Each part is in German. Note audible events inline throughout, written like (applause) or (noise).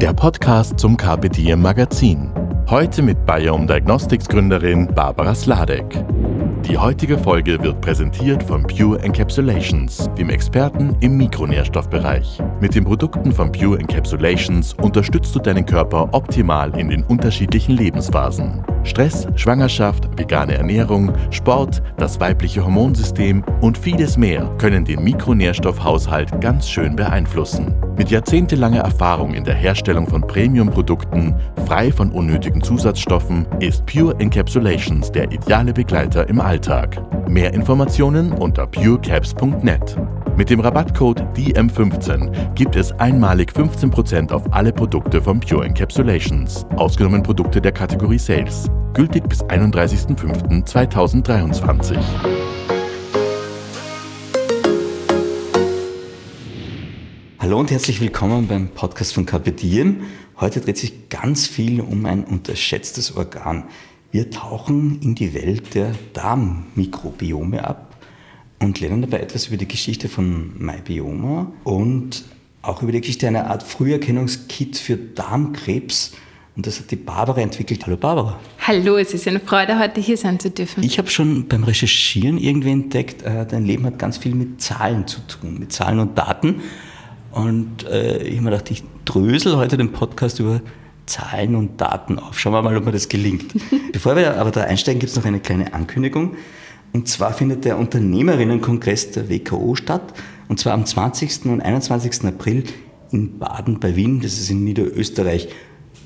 der Podcast zum Diem Magazin. Heute mit Biome Diagnostics Gründerin Barbara Sladek. Die heutige Folge wird präsentiert von Pure Encapsulations, dem Experten im Mikronährstoffbereich. Mit den Produkten von Pure Encapsulations unterstützt du deinen Körper optimal in den unterschiedlichen Lebensphasen. Stress, Schwangerschaft, vegane Ernährung, Sport, das weibliche Hormonsystem und vieles mehr können den Mikronährstoffhaushalt ganz schön beeinflussen. Mit jahrzehntelanger Erfahrung in der Herstellung von Premium-Produkten, frei von unnötigen Zusatzstoffen, ist Pure Encapsulations der ideale Begleiter im Alltag. Mehr Informationen unter purecaps.net. Mit dem Rabattcode DM15 gibt es einmalig 15% auf alle Produkte von Pure Encapsulations, ausgenommen Produkte der Kategorie Sales. Gültig bis 31.05.2023. Hallo und herzlich willkommen beim Podcast von Carpe Diem. Heute dreht sich ganz viel um ein unterschätztes Organ. Wir tauchen in die Welt der Darmmikrobiome ab und lernen dabei etwas über die Geschichte von MyBioma und auch über die Geschichte einer Art Früherkennungskit für Darmkrebs. Und das hat die Barbara entwickelt. Hallo Barbara. Hallo, es ist eine Freude, heute hier sein zu dürfen. Ich habe schon beim Recherchieren irgendwie entdeckt, äh, dein Leben hat ganz viel mit Zahlen zu tun, mit Zahlen und Daten. Und äh, ich habe mir gedacht, ich drösel heute den Podcast über Zahlen und Daten auf. Schauen wir mal, ob mir das gelingt. (laughs) Bevor wir aber da einsteigen, gibt es noch eine kleine Ankündigung. Und zwar findet der Unternehmerinnenkongress der WKO statt. Und zwar am 20. und 21. April in Baden bei Wien. Das ist in Niederösterreich.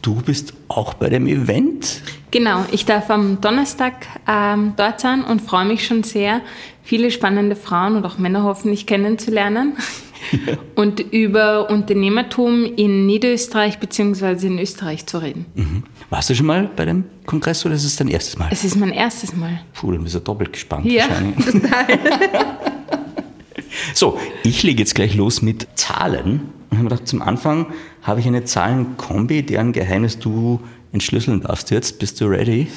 Du bist auch bei dem Event? Genau, ich darf am Donnerstag ähm, dort sein und freue mich schon sehr, viele spannende Frauen und auch Männer hoffentlich kennenzulernen (laughs) und über Unternehmertum in Niederösterreich bzw. in Österreich zu reden. Mhm. Warst du schon mal bei dem Kongress oder ist es dein erstes Mal? Es ist mein erstes Mal. Puh, dann bist du doppelt gespannt. Ja, total. (laughs) so, ich lege jetzt gleich los mit Zahlen. Und habe gedacht, zum Anfang habe ich eine Zahlenkombi, deren Geheimnis du entschlüsseln darfst jetzt. Bist du ready?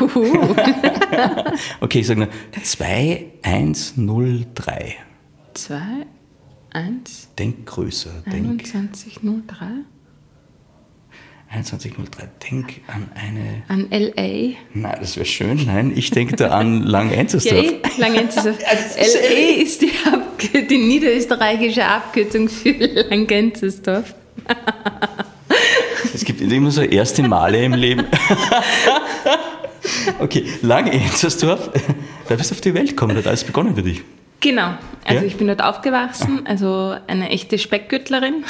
Uhu. (laughs) okay, ich sage nur 2, 1, 0, 3. 2, 1, Denk größer. Denk 21, 03. 2103. Denk an eine. An L.A. Nein, das wäre schön. Nein, ich denke da an (laughs) Ja, Langenzenstedt. eh, Langenzenstedt. (laughs) L.A. ist die, Abkür die niederösterreichische Abkürzung für Langenzenstoff. Es gibt immer so erste Male im Leben. (laughs) okay, Langenzenstedt. Da bist du auf die Welt gekommen, da hat alles begonnen für dich. Genau, also Ja? ich bin dort aufgewachsen, also eine echte Speckgürtlerin.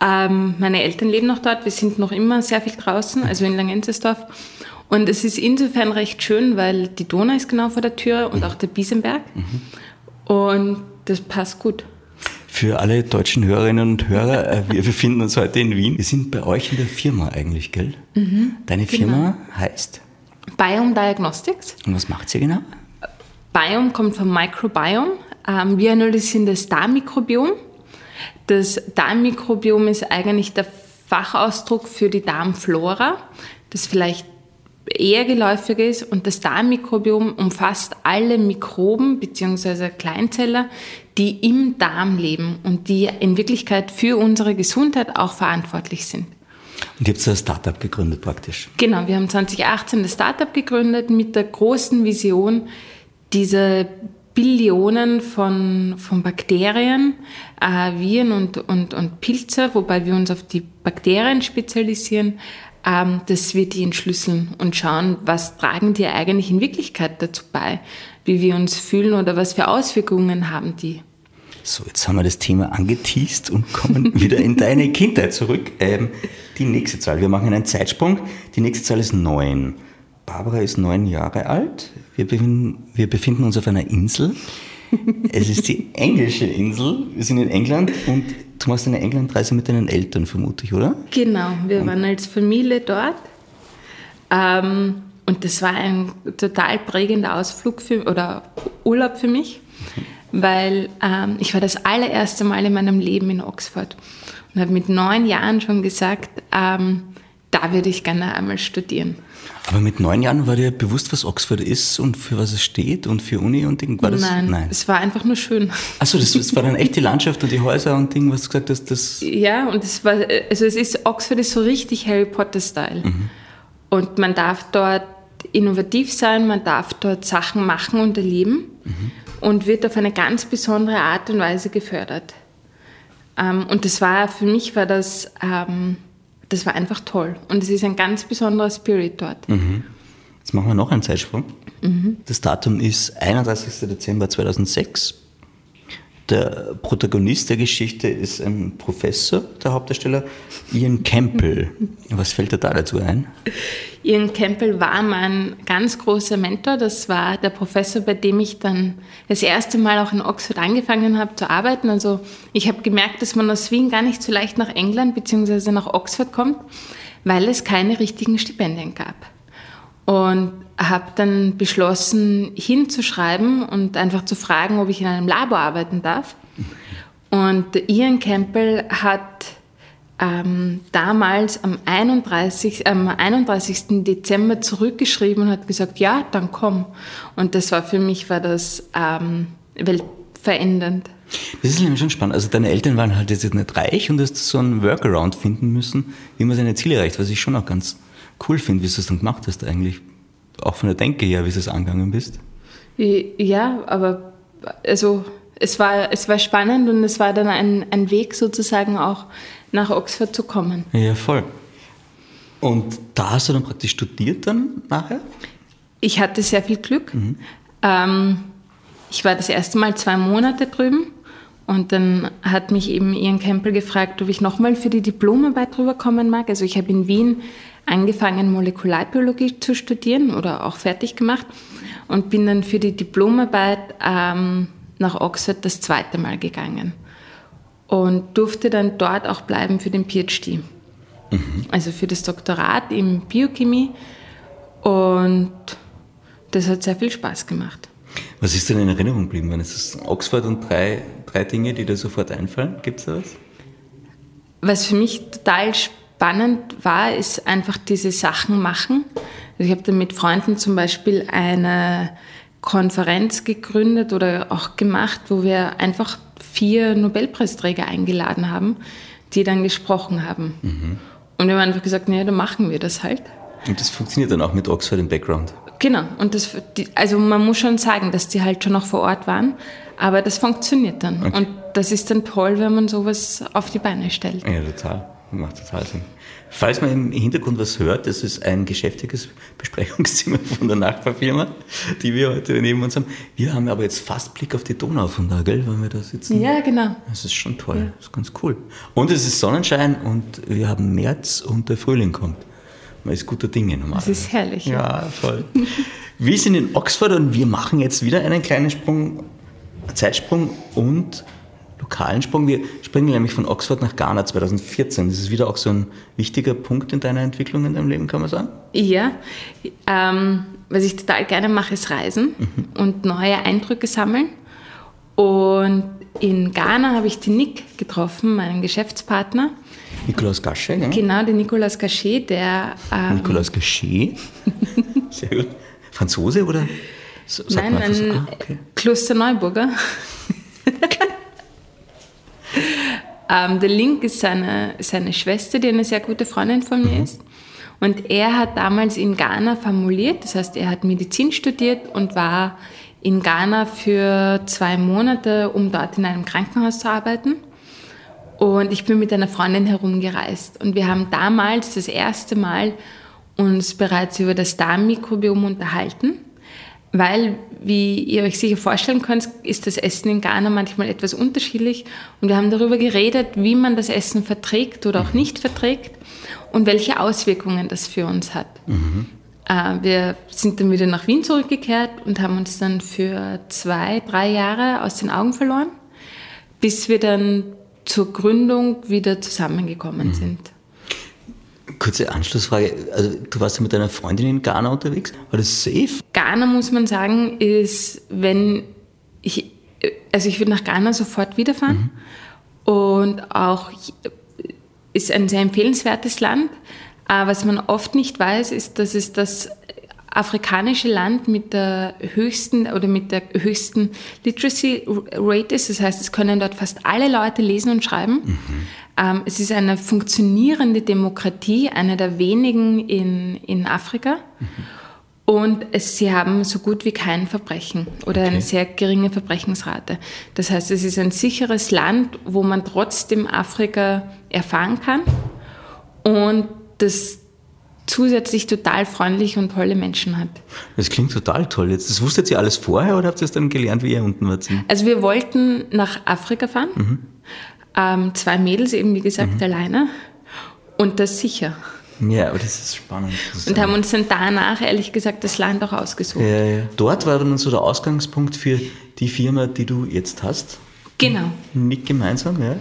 Ähm, meine Eltern leben noch dort, wir sind noch immer sehr viel draußen, also in Langenzersdorf. Und es ist insofern recht schön, weil die Donau ist genau vor der Tür und auch der Biesenberg. Und das passt gut. Für alle deutschen Hörerinnen und Hörer, äh, wir befinden uns heute in Wien. Wir sind bei euch in der Firma eigentlich, gell? Deine Firma heißt? Biome Diagnostics. Und was macht sie genau? Biome kommt vom Microbiome. Ähm, wir analysieren das Darmmikrobiom. Das Darmmikrobiom ist eigentlich der Fachausdruck für die Darmflora, das vielleicht eher geläufig ist. Und das Darmmikrobiom umfasst alle Mikroben bzw. Kleinzeller, die im Darm leben und die in Wirklichkeit für unsere Gesundheit auch verantwortlich sind. Und ihr habt so ein Startup gegründet praktisch. Genau, wir haben 2018 das Startup gegründet mit der großen Vision, diese Billionen von, von Bakterien, äh, Viren und, und, und Pilze, wobei wir uns auf die Bakterien spezialisieren, ähm, dass wir die entschlüsseln und schauen, was tragen die eigentlich in Wirklichkeit dazu bei, wie wir uns fühlen oder was für Auswirkungen haben die. So, jetzt haben wir das Thema angeteased und kommen (laughs) wieder in deine Kindheit zurück. Ähm, die nächste Zahl, wir machen einen Zeitsprung. Die nächste Zahl ist neun. Barbara ist neun Jahre alt. Wir befinden, wir befinden uns auf einer Insel. Es ist die (laughs) englische Insel. Wir sind in England und du machst eine Englandreise mit deinen Eltern, vermute ich, oder? Genau, wir waren als Familie dort. Ähm, und das war ein total prägender Ausflug für, oder Urlaub für mich, weil ähm, ich war das allererste Mal in meinem Leben in Oxford und habe mit neun Jahren schon gesagt, ähm, da würde ich gerne einmal studieren. Aber mit neun Jahren war dir bewusst, was Oxford ist und für was es steht und für Uni und Ding? War das? Nein, Nein, es war einfach nur schön. Achso, das, das war dann echt die Landschaft und die Häuser und Ding, was du gesagt hast, das... Ja, und es war, also es ist, Oxford ist so richtig Harry Potter-Style. Mhm. Und man darf dort innovativ sein, man darf dort Sachen machen und erleben mhm. und wird auf eine ganz besondere Art und Weise gefördert. Ähm, und das war, für mich war das, ähm, das war einfach toll. Und es ist ein ganz besonderer Spirit dort. Mhm. Jetzt machen wir noch einen Zeitsprung. Mhm. Das Datum ist 31. Dezember 2006. Der Protagonist der Geschichte ist ein Professor, der Hauptdarsteller, Ian Campbell. Was fällt dir da dazu ein? Ian Campbell war mein ganz großer Mentor. Das war der Professor, bei dem ich dann das erste Mal auch in Oxford angefangen habe zu arbeiten. Also ich habe gemerkt, dass man aus Wien gar nicht so leicht nach England bzw. nach Oxford kommt, weil es keine richtigen Stipendien gab. Und habe dann beschlossen, hinzuschreiben und einfach zu fragen, ob ich in einem Labor arbeiten darf. Und Ian Campbell hat ähm, damals am 31, am 31. Dezember zurückgeschrieben und hat gesagt, ja, dann komm. Und das war für mich war das ähm, weltverändernd. Das ist nämlich schon spannend. Also deine Eltern waren halt jetzt nicht reich und hast so einen Workaround finden müssen, wie man seine Ziele erreicht, was ich schon auch ganz cool finde, wie du es dann gemacht hast eigentlich auch von der Denke her, wie du es angegangen bist? Ja, aber also es war, es war spannend und es war dann ein, ein Weg sozusagen auch nach Oxford zu kommen. Ja, voll. Und da hast du dann praktisch studiert dann nachher? Ich hatte sehr viel Glück. Mhm. Ähm, ich war das erste Mal zwei Monate drüben und dann hat mich eben Ian Campbell gefragt, ob ich nochmal für die Diplomarbeit rüberkommen mag. Also ich habe in Wien angefangen, Molekularbiologie zu studieren oder auch fertig gemacht und bin dann für die Diplomarbeit ähm, nach Oxford das zweite Mal gegangen und durfte dann dort auch bleiben für den PhD. Mhm. Also für das Doktorat in Biochemie und das hat sehr viel Spaß gemacht. Was ist denn in Erinnerung geblieben? Wenn es Oxford und drei, drei Dinge, die dir sofort einfallen, gibt es da was? Was für mich total spannend spannend war, ist einfach diese Sachen machen. Also ich habe dann mit Freunden zum Beispiel eine Konferenz gegründet oder auch gemacht, wo wir einfach vier Nobelpreisträger eingeladen haben, die dann gesprochen haben. Mhm. Und wir haben einfach gesagt, naja, dann machen wir das halt. Und das funktioniert dann auch mit Oxford im Background? Genau. Und das, also man muss schon sagen, dass die halt schon noch vor Ort waren, aber das funktioniert dann. Okay. Und das ist dann toll, wenn man sowas auf die Beine stellt. Ja, total. Macht total Sinn. Falls man im Hintergrund was hört, das ist ein geschäftiges Besprechungszimmer (laughs) von der Nachbarfirma, die wir heute neben uns haben. Wir haben aber jetzt fast Blick auf die Donau von da, gell, wenn wir da sitzen. Ja, genau. Das ist schon toll, ja. das ist ganz cool. Und es ist Sonnenschein und wir haben März und der Frühling kommt. Man ist guter Dinge normalerweise. Das ist herrlich. Ja, ja voll. wir sind in Oxford und wir machen jetzt wieder einen kleinen Sprung, Zeitsprung und lokalen Sprung. Wir springen nämlich von Oxford nach Ghana 2014. Das ist wieder auch so ein wichtiger Punkt in deiner Entwicklung in deinem Leben, kann man sagen? Ja. Ähm, was ich total gerne mache, ist Reisen mhm. und neue Eindrücke sammeln. Und in Ghana habe ich den Nick getroffen, meinen Geschäftspartner. Nicolas Gachet, ne? Genau, den Nicolas Gachet, der. Ähm, Nicolas Gachet? (laughs) Sehr gut. Franzose oder? Sagt Nein, ein ah, okay. Klosterneuburger. (laughs) Ähm, der Link ist seine, seine Schwester, die eine sehr gute Freundin von mir mhm. ist. Und er hat damals in Ghana formuliert, das heißt, er hat Medizin studiert und war in Ghana für zwei Monate, um dort in einem Krankenhaus zu arbeiten. Und ich bin mit einer Freundin herumgereist. Und wir haben damals das erste Mal uns bereits über das Darmmikrobiom unterhalten weil, wie ihr euch sicher vorstellen könnt, ist das Essen in Ghana manchmal etwas unterschiedlich. Und wir haben darüber geredet, wie man das Essen verträgt oder auch nicht verträgt und welche Auswirkungen das für uns hat. Mhm. Äh, wir sind dann wieder nach Wien zurückgekehrt und haben uns dann für zwei, drei Jahre aus den Augen verloren, bis wir dann zur Gründung wieder zusammengekommen mhm. sind. Kurze Anschlussfrage. Also, du warst ja mit deiner Freundin in Ghana unterwegs. War das safe? Ghana, muss man sagen, ist, wenn ich, also ich würde nach Ghana sofort wiederfahren. Mhm. Und auch ist ein sehr empfehlenswertes Land. Aber was man oft nicht weiß, ist, dass es das afrikanische Land mit der höchsten oder mit der höchsten Literacy Rate ist. Das heißt, es können dort fast alle Leute lesen und schreiben. Mhm. Ähm, es ist eine funktionierende Demokratie, eine der wenigen in, in Afrika. Mhm. Und es, sie haben so gut wie kein Verbrechen oder okay. eine sehr geringe Verbrechensrate. Das heißt, es ist ein sicheres Land, wo man trotzdem Afrika erfahren kann. Und das zusätzlich total freundlich und tolle Menschen hat. Das klingt total toll. Jetzt, das wusstet ihr alles vorher oder habt ihr es dann gelernt, wie ihr unten wart? Also wir wollten nach Afrika fahren. Mhm. Ähm, zwei Mädels eben, wie gesagt, mhm. alleine. Und das sicher. Ja, aber das ist spannend. Das und haben uns dann danach, ehrlich gesagt, das Land auch ausgesucht. Ja, ja. Dort war dann so der Ausgangspunkt für die Firma, die du jetzt hast. Genau. Nicht gemeinsam, ja.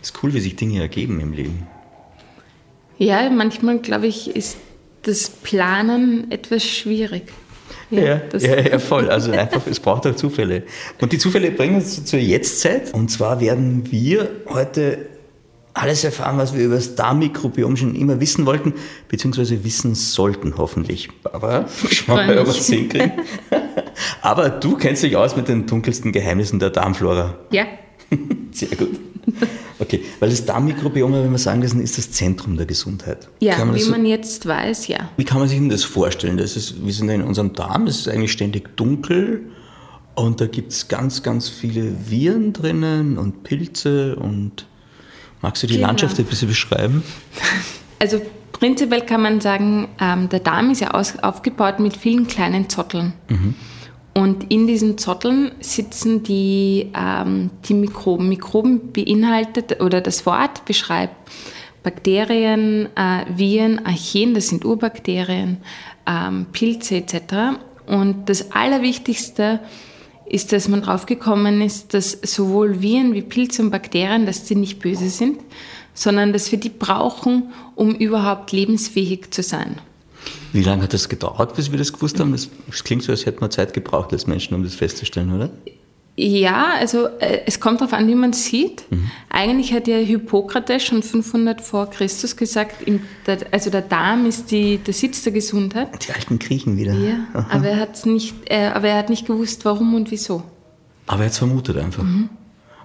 Ist cool, wie sich Dinge ergeben im Leben. Ja, manchmal glaube ich, ist das Planen etwas schwierig. Ja, ja, ja, voll. Also einfach, es braucht auch Zufälle. Und die Zufälle bringen uns zur Jetztzeit. Und zwar werden wir heute alles erfahren, was wir über das Darmmikrobiom schon immer wissen wollten, beziehungsweise wissen sollten, hoffentlich. Aber schauen wir mal, ob wir es hinkriegen. (laughs) Aber du kennst dich aus mit den dunkelsten Geheimnissen der Darmflora. Ja. (laughs) Sehr gut. Okay, weil das Darmmikrobiom, wenn wir sagen lassen, ist das Zentrum der Gesundheit. Ja, man wie so, man jetzt weiß, ja. Wie kann man sich denn das vorstellen? Das ist, wir sind in unserem Darm, es ist eigentlich ständig dunkel und da gibt es ganz, ganz viele Viren drinnen und Pilze und magst du die genau. Landschaft ein bisschen beschreiben? (laughs) Also prinzipiell kann man sagen, ähm, der Darm ist ja aus, aufgebaut mit vielen kleinen Zotteln. Mhm. Und in diesen Zotteln sitzen die, ähm, die Mikroben. Mikroben beinhaltet oder das Wort beschreibt Bakterien, äh, Viren, Archeen, das sind Urbakterien, ähm, Pilze etc. Und das Allerwichtigste ist, dass man draufgekommen ist, dass sowohl Viren wie Pilze und Bakterien, dass sie nicht böse sind, sondern dass wir die brauchen, um überhaupt lebensfähig zu sein. Wie lange hat das gedauert, bis wir das gewusst haben? Das klingt so, als hätten wir Zeit gebraucht als Menschen, um das festzustellen, oder? Ja, also äh, es kommt darauf an, wie man es sieht. Mhm. Eigentlich hat ja Hippokrates schon 500 vor Christus gesagt, also der Darm ist die, der Sitz der Gesundheit. Die alten Griechen wieder. Ja, aber er, nicht, äh, aber er hat nicht gewusst, warum und wieso. Aber er hat es vermutet einfach. Mhm.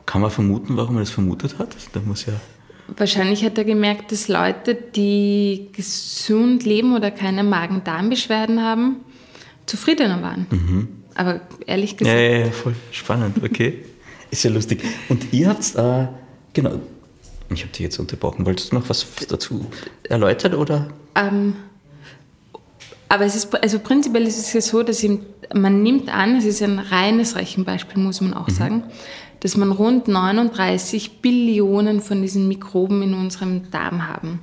Kann man vermuten, warum er das vermutet hat? Da muss ja Wahrscheinlich hat er gemerkt, dass Leute, die gesund leben oder keine Magen-Darm-Beschwerden haben, zufriedener waren. Mhm. Aber ehrlich gesagt. Ja, ja, ja, voll spannend, okay. (laughs) Ist ja lustig. Und ihr habt, äh, genau, ich habe dich jetzt unterbrochen. Wolltest du noch was dazu erläutern oder? Ähm, aber es ist, also prinzipiell ist es ja so, dass man nimmt an, es ist ein reines Rechenbeispiel, muss man auch mhm. sagen, dass man rund 39 Billionen von diesen Mikroben in unserem Darm haben.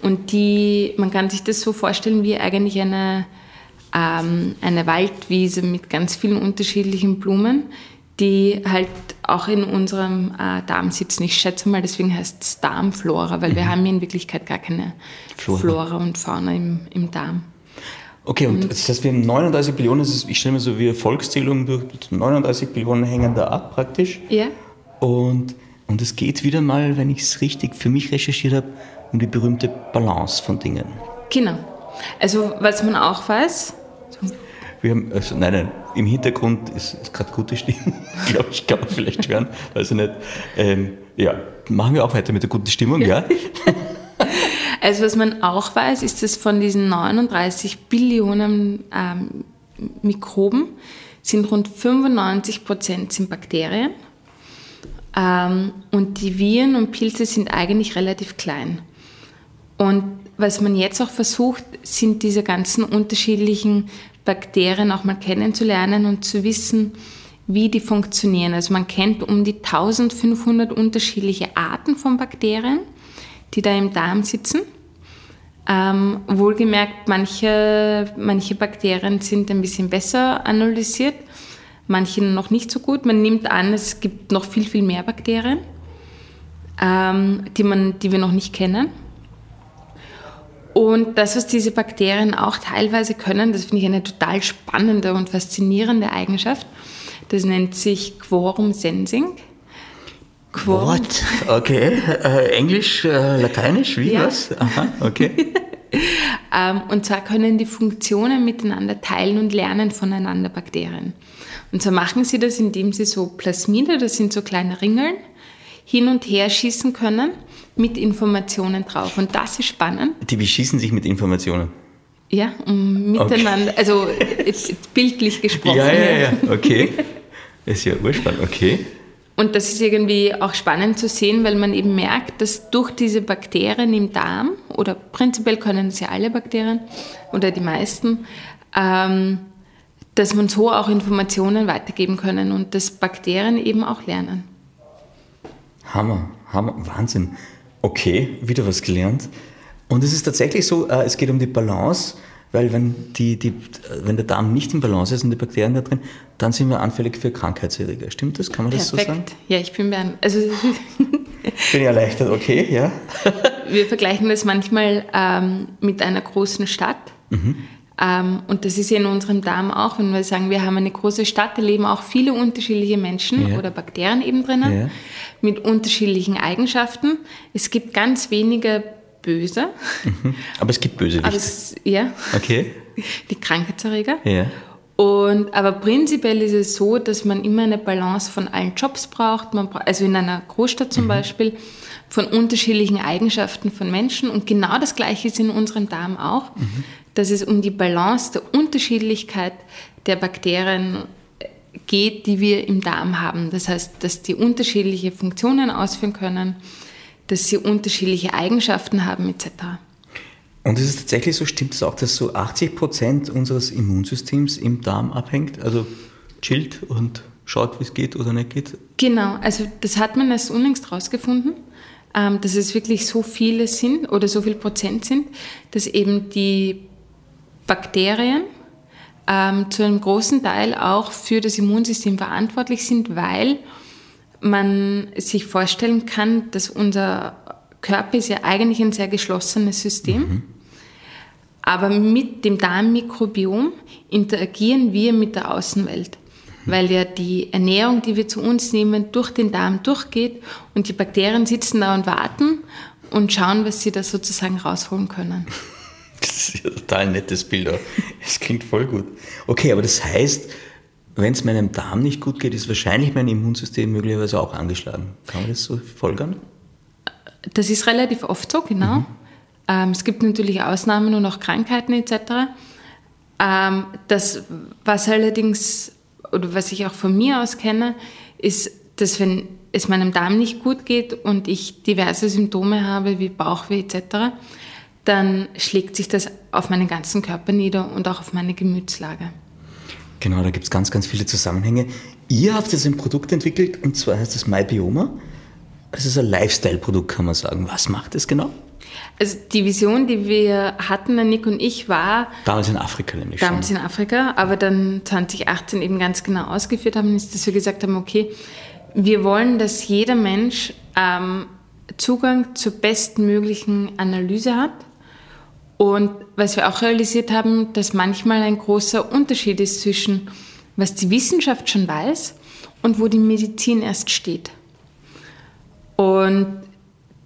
Und die, man kann sich das so vorstellen wie eigentlich eine, ähm, eine Waldwiese mit ganz vielen unterschiedlichen Blumen, die halt auch in unserem äh, Darm sitzen. Ich schätze mal, deswegen heißt es Darmflora, weil mhm. wir haben in Wirklichkeit gar keine Flora, Flora und Fauna im, im Darm. Okay, und, und das heißt, wir haben 39 Billionen, ist, ich stelle mir so wie Volkszählung durch 39 Billionen hängen da ab praktisch. Ja. Und, und es geht wieder mal, wenn ich es richtig für mich recherchiert habe, um die berühmte Balance von Dingen. Genau. Also, was man auch weiß. Wir haben, also nein, nein, im Hintergrund ist, ist gerade gute Stimmung, (laughs) glaube ich, kann man vielleicht hören, weiß ich nicht. Ähm, ja, machen wir auch weiter mit der guten Stimmung, ja? ja? (laughs) Also was man auch weiß, ist, dass von diesen 39 Billionen ähm, Mikroben sind rund 95 Prozent sind Bakterien ähm, und die Viren und Pilze sind eigentlich relativ klein. Und was man jetzt auch versucht, sind diese ganzen unterschiedlichen Bakterien auch mal kennenzulernen und zu wissen, wie die funktionieren. Also man kennt um die 1500 unterschiedliche Arten von Bakterien die da im Darm sitzen. Ähm, wohlgemerkt, manche, manche Bakterien sind ein bisschen besser analysiert, manche noch nicht so gut. Man nimmt an, es gibt noch viel, viel mehr Bakterien. ähm, die, man, die wir noch nicht kennen. Und das, was diese Bakterien auch teilweise können, das finde ich eine total spannende und faszinierende Eigenschaft. Das nennt sich Quorum Sensing. Quorum. What? Okay. Äh, Englisch, äh, Lateinisch, wie ja. was? Aha, okay. (laughs) ähm, und zwar können die Funktionen miteinander teilen und lernen voneinander Bakterien. Und so machen sie das, indem sie so Plasmide, das sind so kleine Ringeln, hin und her schießen können mit Informationen drauf. Und das ist spannend. Die beschießen sich mit Informationen? Ja, um miteinander, okay. also bildlich (laughs) gesprochen. Ja, ja, ja, okay. ist ja urspannend, okay. Und das ist irgendwie auch spannend zu sehen, weil man eben merkt, dass durch diese Bakterien im Darm, oder prinzipiell können es ja alle Bakterien oder die meisten, ähm, dass man so auch Informationen weitergeben können und dass Bakterien eben auch lernen. Hammer, Hammer, Wahnsinn. Okay, wieder was gelernt. Und es ist tatsächlich so, äh, es geht um die Balance, weil wenn, die, die, wenn der Darm nicht in Balance ist und die Bakterien da drin, dann sind wir anfällig für Krankheitserreger. Stimmt das? Kann man das Perfekt. so sagen? Ja, ich bin mir also (laughs) bin ich erleichtert, okay, ja. (laughs) wir vergleichen das manchmal ähm, mit einer großen Stadt. Mhm. Ähm, und das ist ja in unserem Darm auch, wenn wir sagen, wir haben eine große Stadt, da leben auch viele unterschiedliche Menschen ja. oder Bakterien eben drinnen ja. mit unterschiedlichen Eigenschaften. Es gibt ganz wenige böse. Mhm. Aber es gibt böse Aber es, Ja. Okay. Die Krankheitserreger. Ja. Und, aber prinzipiell ist es so, dass man immer eine Balance von allen Jobs braucht, man, also in einer Großstadt zum mhm. Beispiel, von unterschiedlichen Eigenschaften von Menschen. Und genau das Gleiche ist in unserem Darm auch. Mhm dass es um die Balance der Unterschiedlichkeit der Bakterien geht, die wir im Darm haben. Das heißt, dass die unterschiedliche Funktionen ausführen können, dass sie unterschiedliche Eigenschaften haben etc. Und ist es tatsächlich so, stimmt es auch, dass so 80 Prozent unseres Immunsystems im Darm abhängt? Also chillt und schaut, wie es geht oder nicht geht? Genau, also das hat man erst unlängst rausgefunden, ähm, dass es wirklich so viele sind oder so viel Prozent sind, dass eben die Bakterien ähm, zu einem großen Teil auch für das Immunsystem verantwortlich sind, weil man sich vorstellen kann, dass unser Körper ist ja eigentlich ein sehr geschlossenes System. Mhm. Aber mit dem Darmmikrobiom interagieren wir mit der Außenwelt, mhm. weil ja die Ernährung, die wir zu uns nehmen, durch den Darm durchgeht und die Bakterien sitzen da und warten und schauen, was sie da sozusagen rausholen können. (laughs) Das ist ja total nettes Bild. Es klingt voll gut. Okay, aber das heißt, wenn es meinem Darm nicht gut geht, ist wahrscheinlich mein Immunsystem möglicherweise auch angeschlagen. Kann man das so folgern? Das ist relativ oft so, genau. Mhm. Ähm, es gibt natürlich Ausnahmen und auch Krankheiten etc. Ähm, das, was allerdings, oder was ich auch von mir aus kenne, ist, dass wenn es meinem Darm nicht gut geht und ich diverse Symptome habe, wie Bauchweh etc., dann schlägt sich das auf meinen ganzen Körper nieder und auch auf meine Gemütslage. Genau, da gibt es ganz, ganz viele Zusammenhänge. Ihr habt jetzt ein Produkt entwickelt und zwar heißt es MyBioma. Es ist ein Lifestyle-Produkt, kann man sagen. Was macht es genau? Also die Vision, die wir hatten, Nick und ich, war... Damals in Afrika nämlich Damals schon. in Afrika, aber dann 2018 eben ganz genau ausgeführt haben, ist, dass wir gesagt haben, okay, wir wollen, dass jeder Mensch ähm, Zugang zur bestmöglichen Analyse hat und was wir auch realisiert haben, dass manchmal ein großer Unterschied ist zwischen, was die Wissenschaft schon weiß und wo die Medizin erst steht. Und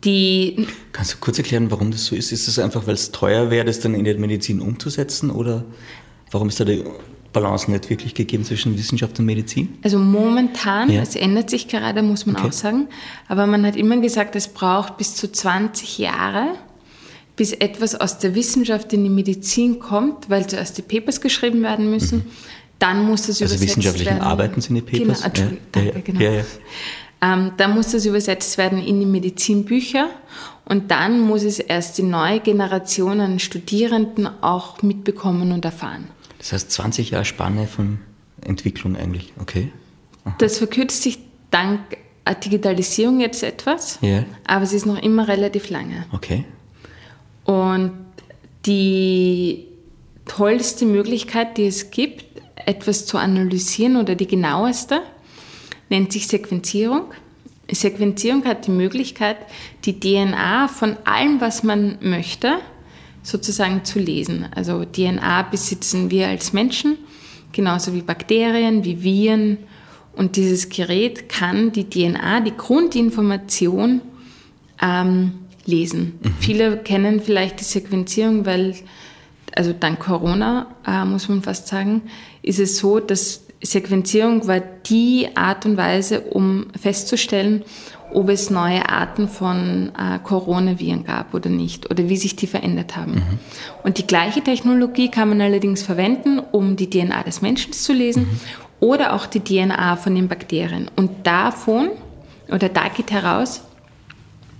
die. Kannst du kurz erklären, warum das so ist? Ist es einfach, weil es teuer wäre, das dann in der Medizin umzusetzen? Oder warum ist da die Balance nicht wirklich gegeben zwischen Wissenschaft und Medizin? Also momentan, ja. es ändert sich gerade, muss man okay. auch sagen. Aber man hat immer gesagt, es braucht bis zu 20 Jahre, bis etwas aus der Wissenschaft in die Medizin kommt, weil zuerst die Papers geschrieben werden müssen, mhm. dann muss das also übersetzt wissenschaftlichen werden. Arbeiten sind die Papers? Genau, ja, danke, genau. Ja, ja. Ähm, dann muss das übersetzt werden in die Medizinbücher und dann muss es erst die neue Generation an Studierenden auch mitbekommen und erfahren. Das heißt 20 Jahre Spanne von Entwicklung eigentlich, okay. Aha. Das verkürzt sich dank Digitalisierung jetzt etwas, ja. aber es ist noch immer relativ lange. Okay. Und die tollste Möglichkeit, die es gibt, etwas zu analysieren oder die genaueste, nennt sich Sequenzierung. Sequenzierung hat die Möglichkeit, die DNA von allem, was man möchte, sozusagen zu lesen. Also DNA besitzen wir als Menschen, genauso wie Bakterien, wie Viren. Und dieses Gerät kann die DNA, die Grundinformation ähm, lesen. Mhm. Viele kennen vielleicht die Sequenzierung, weil, also dank Corona, äh, muss man fast sagen, ist es so, dass Sequenzierung war die Art und Weise, um festzustellen, ob es neue Arten von äh, Coronaviren gab oder nicht oder wie sich die verändert haben. Mhm. Und die gleiche Technologie kann man allerdings verwenden, um die DNA des Menschen zu lesen mhm. oder auch die DNA von den Bakterien. Und davon, oder da geht heraus,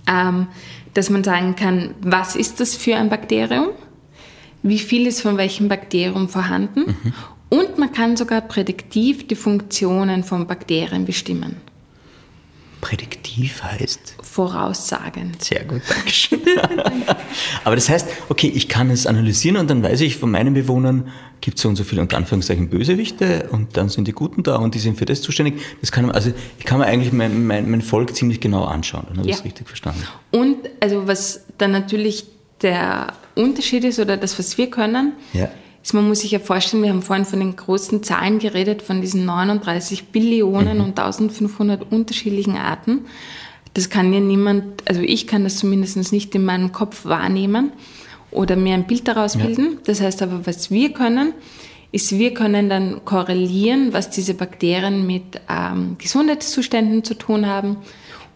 ähm, dass man sagen kann, was ist das für ein Bakterium? Wie viel ist von welchem Bakterium vorhanden? Mhm. Und man kann sogar prädiktiv die Funktionen von Bakterien bestimmen. Prädiktiv heißt? Voraussagend. Sehr gut, danke schön. (laughs) Aber das heißt, okay, ich kann es analysieren und dann weiß ich, von meinen Bewohnern gibt es so und so viele unter Anführungszeichen Bösewichte und dann sind die Guten da und die sind für das zuständig. Das kann man, also ich kann mir eigentlich mein, mein, mein Volk ziemlich genau anschauen. Dann habe ich es richtig verstanden. Und also was dann natürlich der Unterschied ist oder das, was wir können, ja also man muss sich ja vorstellen, wir haben vorhin von den großen Zahlen geredet, von diesen 39 Billionen mhm. und 1500 unterschiedlichen Arten. Das kann ja niemand, also ich kann das zumindest nicht in meinem Kopf wahrnehmen oder mir ein Bild daraus bilden. Ja. Das heißt aber, was wir können, ist, wir können dann korrelieren, was diese Bakterien mit ähm, Gesundheitszuständen zu tun haben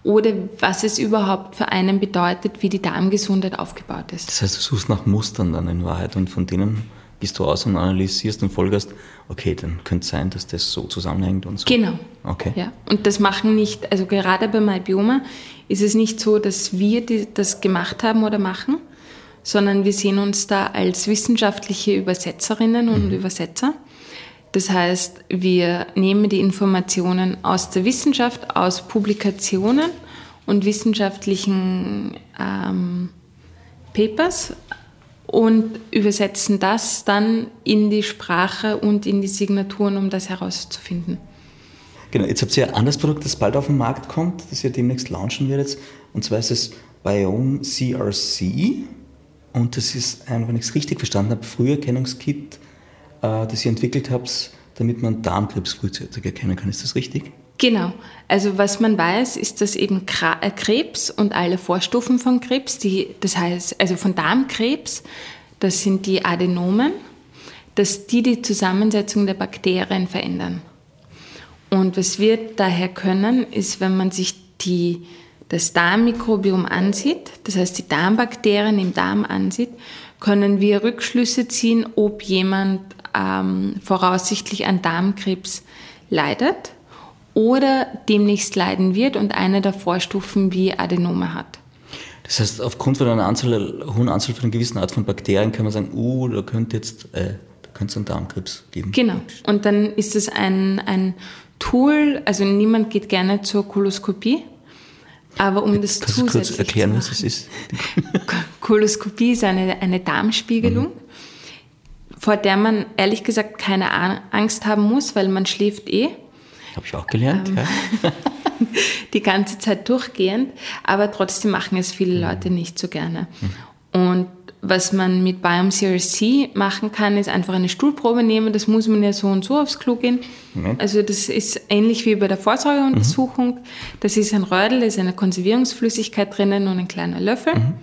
oder was es überhaupt für einen bedeutet, wie die Darmgesundheit aufgebaut ist. Das heißt, du suchst nach Mustern dann in Wahrheit und von denen gehst du aus und analysierst und folgerst, okay, dann könnte es sein, dass das so zusammenhängt und so. Genau. Okay. Ja. Und das machen nicht, also gerade bei MyBioma ist es nicht so, dass wir die, das gemacht haben oder machen, sondern wir sehen uns da als wissenschaftliche Übersetzerinnen und mhm. Übersetzer. Das heißt, wir nehmen die Informationen aus der Wissenschaft, aus Publikationen und wissenschaftlichen ähm, Papers und übersetzen das dann in die Sprache und in die Signaturen, um das herauszufinden. Genau, jetzt habt ihr ein anderes Produkt, das bald auf den Markt kommt, das ihr demnächst launchen werdet. Und zwar ist es Biome CRC. Und das ist wenn ich es richtig verstanden habe, Früherkennungskit, äh, das ihr entwickelt habt, damit man Darmkrebs frühzeitig erkennen kann. Ist das richtig? Genau. Also was man weiß, ist, dass eben äh, Krebs und alle Vorstufen von Krebs, die, das heißt also von Darmkrebs, das sind die Adenomen, dass die die Zusammensetzung der Bakterien verändern. Und was wir daher können, ist, wenn man sich die, das Darmmikrobiom ansieht, das heißt die Darmbakterien im Darm ansieht, können wir Rückschlüsse ziehen, ob jemand ähm, voraussichtlich an Darmkrebs leidet oder demnächst leiden wird und eine der Vorstufen wie Adenome hat. Das heißt, aufgrund von einer Anzahl, hohen Anzahl von einer gewissen Art von Bakterien kann man sagen, uh, da könnte jetzt äh, da könnte es einen Darmkrebs geben. Genau. Und dann ist es ein, ein Tool, also niemand geht gerne zur Koloskopie, aber um das Kannst zusätzlich du kurz erklären, was es ist? (laughs) Koloskopie ist eine, eine Darmspiegelung, mhm. vor der man ehrlich gesagt keine Angst haben muss, weil man schläft eh. Habe ich auch gelernt. Ähm, ja. (laughs) die ganze Zeit durchgehend, aber trotzdem machen es viele mhm. Leute nicht so gerne. Mhm. Und was man mit Biome CRC machen kann, ist einfach eine Stuhlprobe nehmen. Das muss man ja so und so aufs Klo gehen. Mhm. Also das ist ähnlich wie bei der Vorsorgeuntersuchung. Mhm. Das ist ein Rödel, da ist eine Konservierungsflüssigkeit drinnen und ein kleiner Löffel. Mhm.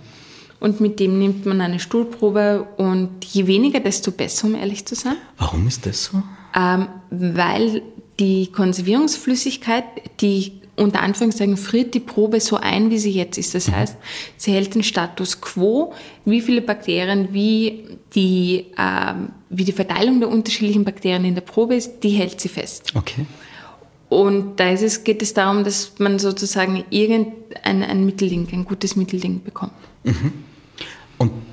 Und mit dem nimmt man eine Stuhlprobe und je weniger, desto besser, um ehrlich zu sein. Warum ist das so? Ähm, weil die Konservierungsflüssigkeit, die unter Anführungszeichen friert die Probe so ein, wie sie jetzt ist. Das mhm. heißt, sie hält den Status quo, wie viele Bakterien, wie die, ähm, wie die Verteilung der unterschiedlichen Bakterien in der Probe ist, die hält sie fest. Okay. Und da es, geht es darum, dass man sozusagen irgendein ein Mittelding, ein gutes Mittelding bekommt. Mhm.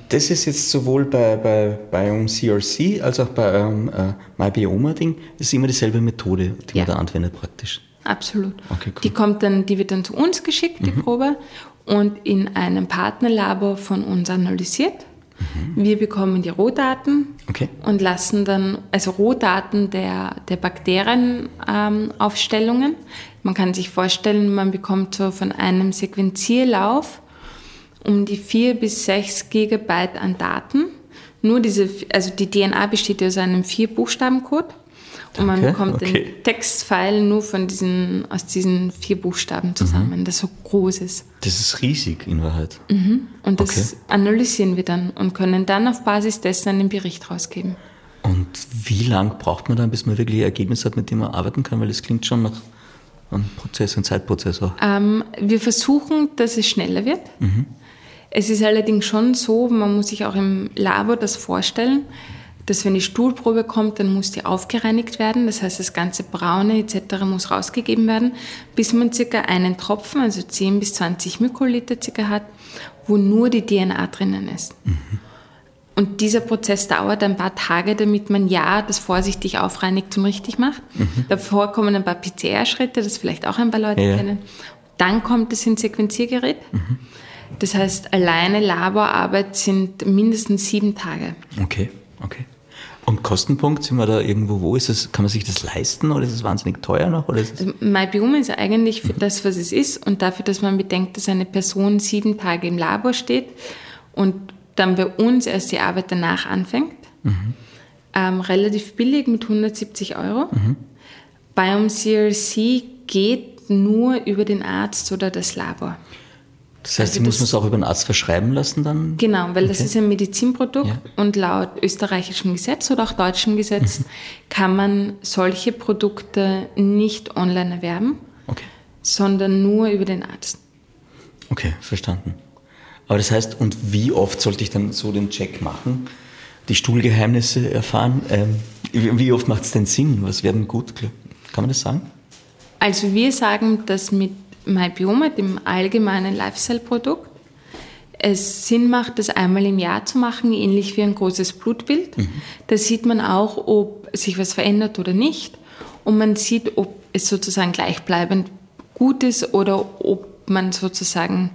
Das ist jetzt sowohl bei, bei, bei um CRC als auch bei eurem äh, MyBioma-Ding, das ist immer dieselbe Methode, die ja. man da anwendet praktisch. Absolut. Okay, cool. Die kommt dann, die wird dann zu uns geschickt, die mhm. Probe, und in einem Partnerlabor von uns analysiert. Mhm. Wir bekommen die Rohdaten okay. und lassen dann, also Rohdaten der, der Bakterienaufstellungen, ähm, Man kann sich vorstellen, man bekommt so von einem Sequenzierlauf um die 4 bis 6 Gigabyte an Daten. Nur diese, also die DNA besteht aus einem Vier-Buchstaben-Code. Und man Okay, bekommt okay. den Textfile nur von diesen, aus diesen vier Buchstaben zusammen, Mhm. das so groß ist. Das ist riesig in Wahrheit. Und das Okay. analysieren wir dann und können dann auf Basis dessen einen Bericht rausgeben. Und wie lang braucht man dann, bis man wirklich ein Ergebnis hat, mit dem man arbeiten kann? Weil das klingt schon nach einem Prozess, einem Zeitprozess auch. Ähm, wir versuchen, dass es schneller wird. Es ist allerdings schon so, man muss sich auch im Labor das vorstellen, dass wenn die Stuhlprobe kommt, dann muss die aufgereinigt werden. Das heißt, das ganze Braune etc. muss rausgegeben werden, bis man circa einen Tropfen, also 10 bis 20 Mikroliter circa hat, wo nur die DNA drinnen ist. Und dieser Prozess dauert ein paar Tage, damit man ja das vorsichtig aufreinigt und richtig macht. Davor kommen ein paar PCR-Schritte, das vielleicht auch ein paar Leute Ja. kennen. Dann kommt es ins Sequenziergerät. Das heißt, alleine Laborarbeit sind mindestens sieben Tage. Okay, okay. Und Kostenpunkt, sind wir da irgendwo, wo ist es, kann man sich das leisten oder ist es wahnsinnig teuer noch? Oder ist es, Also MyBiome ist eigentlich für das, was es ist und dafür, dass man bedenkt, dass eine Person sieben Tage im Labor steht und dann bei uns erst die Arbeit danach anfängt. Ähm, relativ billig mit 170 Euro. Biome CRC geht nur über den Arzt oder das Labor. Das heißt, also muss das- man es auch über den Arzt verschreiben lassen dann? Genau, weil das Okay. ist ein Medizinprodukt Ja. und laut österreichischem Gesetz oder auch deutschem Gesetz kann man solche Produkte nicht online erwerben, Okay, sondern nur über den Arzt. okay, verstanden. Aber das heißt, und wie oft sollte ich dann so den Check machen? Die Stuhlgeheimnisse erfahren? Ähm, wie oft macht es denn Sinn? Was wäre denn gut? Kann man das sagen? Also wir sagen, dass mit MyBiome, dem allgemeinen Lifestyle-Produkt, es Sinn macht, das einmal im Jahr zu machen, ähnlich wie ein großes Blutbild. Da sieht man auch, ob sich was verändert oder nicht. Und man sieht, ob es sozusagen gleichbleibend gut ist oder ob man sozusagen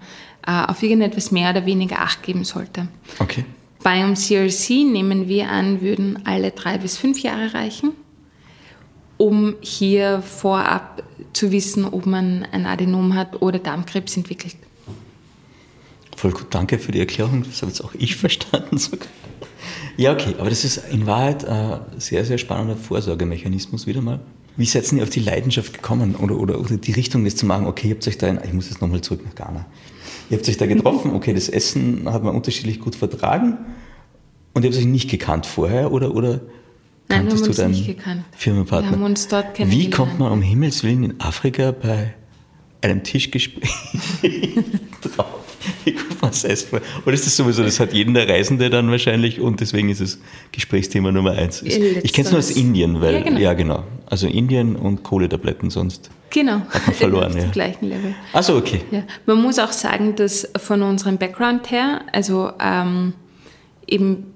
äh, auf irgendetwas mehr oder weniger Acht geben sollte. Okay. Biome CRC nehmen wir an, würden alle drei bis fünf Jahre reichen, um hier vorab zu wissen, ob man ein Adenom hat oder Darmkrebs entwickelt. Voll gut, danke für die Erklärung. Das habe jetzt auch ich (laughs) verstanden sogar. Ja, okay, aber das ist in Wahrheit ein sehr, sehr spannender Vorsorgemechanismus wieder mal. Wie seid ihr auf die Leidenschaft gekommen oder, oder, oder die Richtung, das zu machen? Okay, ihr habt euch da, in, ich muss jetzt nochmal zurück nach Ghana. Ihr habt euch da getroffen, okay, das Essen hat man unterschiedlich gut vertragen und ihr habt euch nicht gekannt vorher oder, oder Nein, kanntest haben du deinen nicht gekannt. Firmenpartner? Wir haben uns dort Wie kennengelernt. kommt man um Himmels Willen in Afrika bei einem Tischgespräch (laughs) drauf? Wie kommt man selbst vor? Oder ist das sowieso, das hat jeden der Reisende dann wahrscheinlich und deswegen ist es Gesprächsthema Nummer eins. Ich kenne es nur aus Letzteres. Indien, weil, Ja, genau. ja genau, also Indien und Kohletabletten sonst. Genau, Hat man verloren, (laughs) ja. gleichen Level. Also okay. Ja. Man muss auch sagen, dass von unserem Background her, also ähm, eben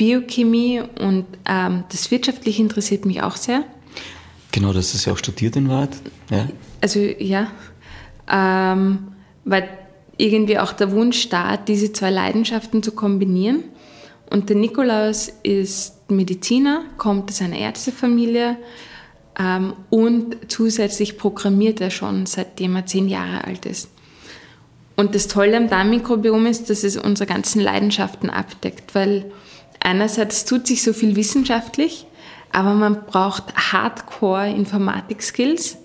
Biochemie und ähm, das Wirtschaftliche interessiert mich auch sehr. Genau, das ist ja auch studiert in Wahrheit. Ja. Also ja, ähm, weil irgendwie auch der Wunsch da, diese zwei Leidenschaften zu kombinieren. Und der Nikolaus ist Mediziner, kommt aus einer Ärztefamilie ähm, und zusätzlich programmiert er schon, seitdem er zehn Jahre alt ist. Und das Tolle am Darmmikrobiom ist, dass es unsere ganzen Leidenschaften abdeckt, weil einerseits tut sich so viel wissenschaftlich, aber man braucht Hardcore-Informatik-Skills,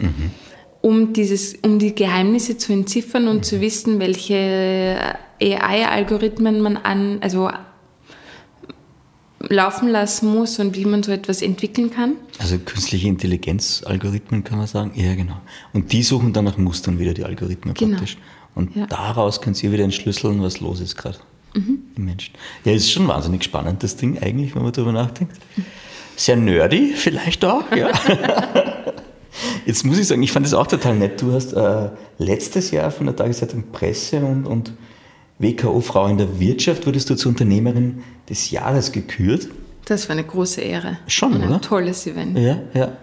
um, dieses, um die Geheimnisse zu entziffern und zu wissen, welche AI-Algorithmen man an, also laufen lassen muss und wie man so etwas entwickeln kann. Also künstliche Intelligenz-Algorithmen kann man sagen. Ja, genau. Und die suchen dann nach Mustern wieder, die Algorithmen Genau. praktisch. Und Ja. daraus könnt ihr wieder entschlüsseln, was los ist gerade Mhm. im Menschen. Ja, ist schon wahnsinnig spannend, das Ding eigentlich, wenn man darüber nachdenkt. Sehr nerdy vielleicht auch, ja. (laughs) Jetzt muss ich sagen, ich fand das auch total nett. Du hast äh, letztes Jahr von der Tageszeitung Presse und, und WKO-Frau in der Wirtschaft wurdest du zur Unternehmerin des Jahres gekürt. Das war eine große Ehre. Schon, und ein oder? tolles Event. Ja, ja.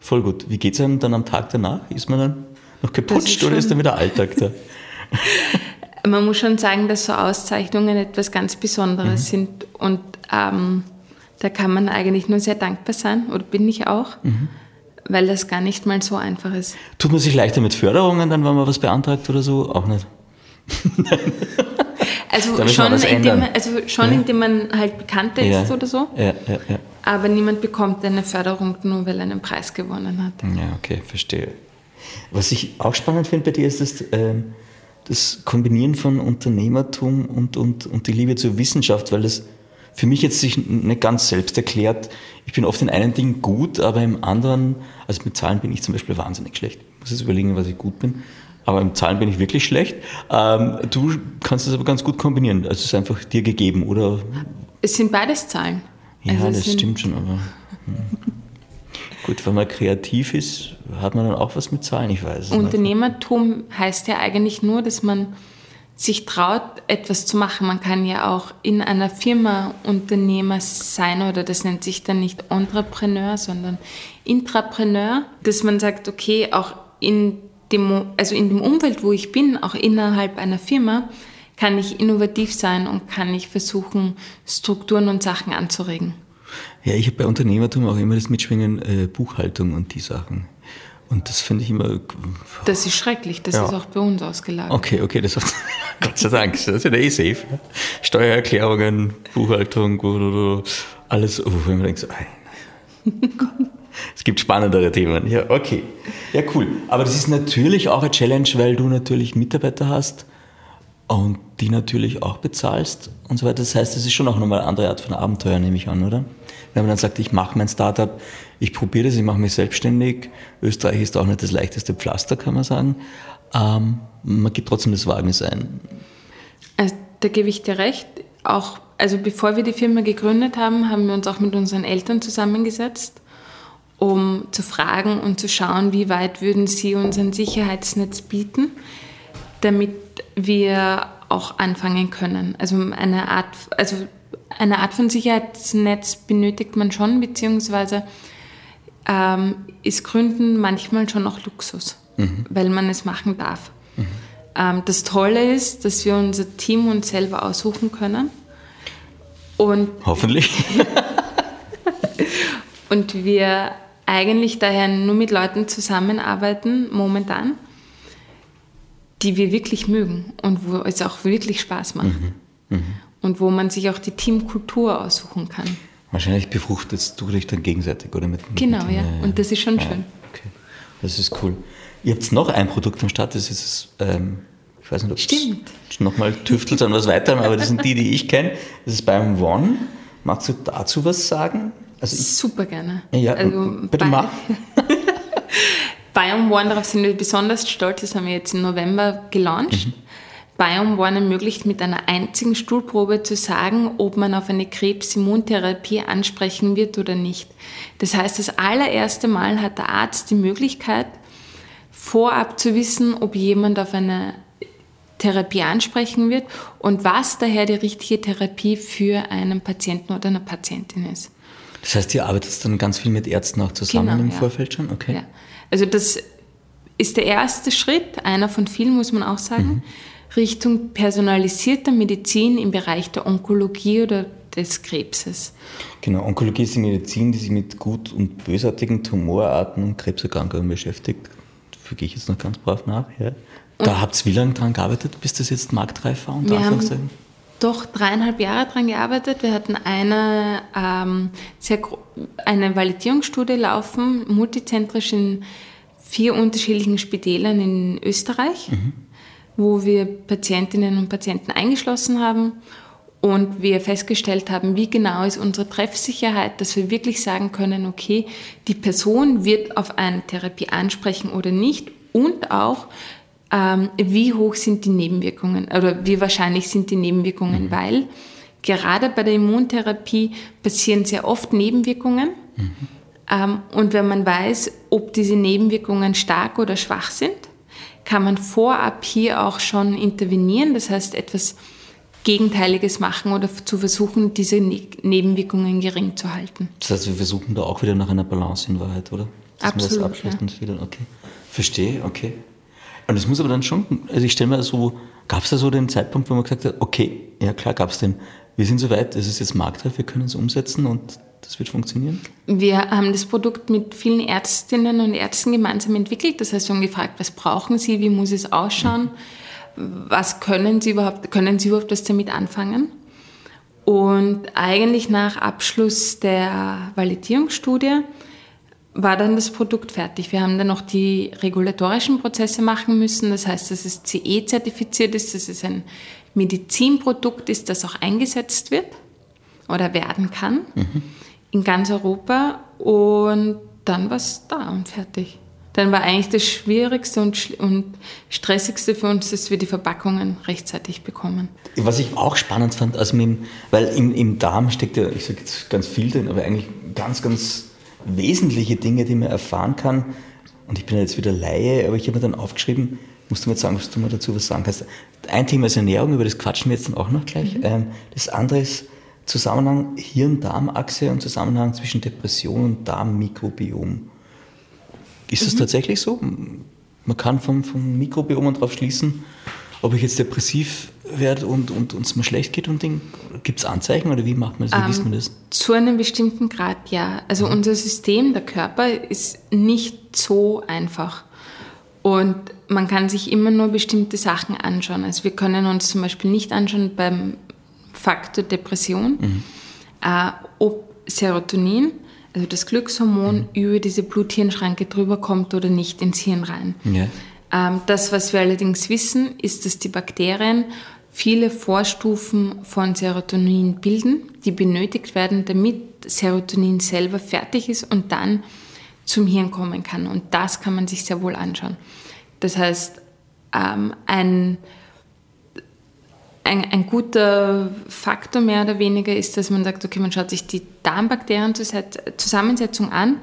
Voll gut. Wie geht es einem dann am Tag danach? Ist man dann noch geputscht ist oder ist dann wieder Alltag da? (laughs) Man muss schon sagen, dass so Auszeichnungen etwas ganz Besonderes Mhm. sind und ähm, da kann man eigentlich nur sehr dankbar sein oder bin ich auch, weil das gar nicht mal so einfach ist. Tut man sich leichter mit Förderungen dann, wenn man was beantragt oder so? Auch nicht. (laughs) Also schon, indem, man, also schon ja. indem man halt bekannter Ja. ist oder so. Ja, ja, ja. Aber niemand bekommt eine Förderung nur, weil er einen Preis gewonnen hat. Ja, okay, verstehe. Was ich auch spannend finde bei dir ist das, ähm, das Kombinieren von Unternehmertum und, und, und die Liebe zur Wissenschaft, weil das für mich jetzt sich nicht ganz selbst erklärt. Ich bin oft in einem Ding gut, aber im anderen, also mit Zahlen bin ich zum Beispiel wahnsinnig schlecht. Ich muss jetzt überlegen, was ich gut bin. Aber im Zahlen bin ich wirklich schlecht. Ähm, du kannst das aber ganz gut kombinieren. Also es ist einfach dir gegeben, oder? Es sind beides Zahlen. Ja, Also das stimmt schon, aber hm. Gut, wenn man kreativ ist, hat man dann auch was mit Zahlen, ich weiß. Unternehmertum heißt ja eigentlich nur, dass man sich traut, etwas zu machen. Man kann ja auch in einer Firma Unternehmer sein oder das nennt sich dann nicht Entrepreneur, sondern Intrapreneur, dass man sagt, okay, auch in dem, also in dem Umfeld, wo ich bin, auch innerhalb einer Firma, kann ich innovativ sein und kann ich versuchen, Strukturen und Sachen anzuregen. Ja, ich habe bei Unternehmertum auch immer das Mitschwingen äh, Buchhaltung und die Sachen. Und das finde ich immer. Das ist schrecklich, das Ja. ist auch bei uns ausgelagert. Okay, okay, das hat, (laughs) Gott sei Dank, das ist ja eh safe. ja. Steuererklärungen, Buchhaltung, alles, oh, wenn man denkt, so. Es gibt spannendere Themen. Ja, okay. Ja, cool. Aber das ist natürlich auch eine Challenge, weil du natürlich Mitarbeiter hast und die natürlich auch bezahlst und so weiter. Das heißt, es ist schon auch nochmal eine andere Art von Abenteuer, nehme ich an, oder? Wenn man dann sagt, ich mache mein Startup, ich probiere das, ich mache mich selbstständig. Österreich ist auch nicht das leichteste Pflaster, kann man sagen. Ähm, man gibt trotzdem das Wagnis ein. Also, da gebe ich dir recht. Auch, also bevor wir die Firma gegründet haben, haben wir uns auch mit unseren Eltern zusammengesetzt, um zu fragen und zu schauen, wie weit würden sie uns ein Sicherheitsnetz bieten, damit wir auch anfangen können. Also eine Art, also eine Art von Sicherheitsnetz benötigt man schon, beziehungsweise ähm, ist Gründen manchmal schon auch Luxus, weil man es machen darf. Ähm, das Tolle ist, dass wir unser Team uns selber aussuchen können und, Hoffentlich. (laughs) und wir eigentlich daher nur mit Leuten zusammenarbeiten, momentan, die wir wirklich mögen und wo es auch wirklich Spaß macht. Und wo man sich auch die Teamkultur aussuchen kann. Wahrscheinlich befruchtest du dich dann gegenseitig, oder? Mit, Genau, mit, ja. Und das ist schon ja, schön. Okay. Das ist cool. Ihr habt noch ein Produkt am Start, das ist, ähm, ich weiß nicht, ob Stimmt. es nochmal tüftelt an was weiterem, aber das sind die, die ich kenne. Das ist beim One. Magst du dazu was sagen? Also ich, Super gerne. ja, Also bitte mach. (laughs) Biome One, darauf sind wir besonders stolz, das haben wir jetzt im November gelauncht. Biome One ermöglicht mit einer einzigen Stuhlprobe zu sagen, ob man auf eine Krebsimmuntherapie ansprechen wird oder nicht. Das heißt, das allererste Mal hat der Arzt die Möglichkeit, vorab zu wissen, ob jemand auf eine Therapie ansprechen wird und was daher die richtige Therapie für einen Patienten oder eine Patientin ist. Das heißt, ihr arbeitet dann ganz viel mit Ärzten auch zusammen Genau, im ja. Vorfeld schon? Okay. Ja. Also das ist der erste Schritt, einer von vielen muss man auch sagen, Richtung personalisierter Medizin im Bereich der Onkologie oder des Krebses. Genau, Onkologie ist die Medizin, die sich mit gut- und bösartigen Tumorarten und Krebserkrankungen beschäftigt. Füge ich jetzt noch ganz brav nach. Ja. Da habt ihr wie lange dran gearbeitet, bis das jetzt marktreif war? unter Wir haben doch dreieinhalb Jahre daran gearbeitet. Wir hatten eine, ähm, sehr eine Validierungsstudie laufen, multizentrisch in vier unterschiedlichen Spitälern in Österreich, wo wir Patientinnen und Patienten eingeschlossen haben und wir festgestellt haben, wie genau ist unsere Treffsicherheit, dass wir wirklich sagen können, okay, die Person wird auf eine Therapie ansprechen oder nicht und auch, ähm, wie hoch sind die Nebenwirkungen oder wie wahrscheinlich sind die Nebenwirkungen, weil gerade bei der Immuntherapie passieren sehr oft Nebenwirkungen. Ähm, und wenn man weiß, ob diese Nebenwirkungen stark oder schwach sind, kann man vorab hier auch schon intervenieren, das heißt etwas Gegenteiliges machen oder zu versuchen, diese Ne- Nebenwirkungen gering zu halten. Das heißt, wir versuchen da auch wieder nach einer Balance in Wahrheit, oder? Dass Absolut, das abschließend wieder, okay. Verstehe, okay. Und es muss aber dann schon, also ich stelle mir so, gab es da so den Zeitpunkt, wo man gesagt hat, okay, ja klar gab es den, wir sind soweit, es ist jetzt marktreif, wir können es umsetzen und das wird funktionieren? Wir haben das Produkt mit vielen Ärztinnen und Ärzten gemeinsam entwickelt. Das heißt, wir haben gefragt, was brauchen Sie, wie muss es ausschauen, was können Sie überhaupt, können Sie überhaupt was damit anfangen? Und eigentlich nach Abschluss der Validierungsstudie war dann das Produkt fertig. Wir haben dann noch die regulatorischen Prozesse machen müssen. Das heißt, dass es CE-zertifiziert ist, dass es ein Medizinprodukt ist, das auch eingesetzt wird oder werden kann mhm. In ganz Europa. Und dann war es da und fertig. Dann war eigentlich das Schwierigste und, und Stressigste für uns, dass wir die Verpackungen rechtzeitig bekommen. Was ich auch spannend fand, also mit, weil im, im Darm steckt ja, ich sage jetzt ganz viel drin, aber eigentlich ganz, ganz wesentliche Dinge, die man erfahren kann. Und ich bin jetzt wieder Laie, aber ich habe mir dann aufgeschrieben, musst du mir jetzt sagen, was du mir dazu was sagen kannst. Ein Thema ist Ernährung, über das quatschen wir jetzt dann auch noch gleich. Mhm. Ähm, das andere ist Zusammenhang Hirn-Darm-Achse und Zusammenhang zwischen Depression und Darmmikrobiom. Ist das mhm. tatsächlich so? Man kann vom, vom Mikrobiom darauf schließen, ob ich jetzt depressiv werde und, und uns mal schlecht geht und gibt es Anzeichen oder wie macht man das? Wie ähm, liest man das? Zu einem bestimmten Grad ja. Also mhm. unser System, der Körper, ist nicht so einfach. Und man kann sich immer nur bestimmte Sachen anschauen. Also wir können uns zum Beispiel nicht anschauen beim Faktor Depression, mhm. äh, ob Serotonin, also das Glückshormon, mhm. über diese Blut-Hirn-Schranke drüber kommt oder nicht ins Hirn rein. Ja. Ähm, das, was wir allerdings wissen, ist, dass die Bakterien viele Vorstufen von Serotonin bilden, die benötigt werden, damit Serotonin selber fertig ist und dann zum Hirn kommen kann. Und das kann man sich sehr wohl anschauen. Das heißt, ähm, ein, ein, ein, guter Faktor mehr oder weniger ist, dass man sagt, okay, man schaut sich die Darmbakterienzusammensetzung an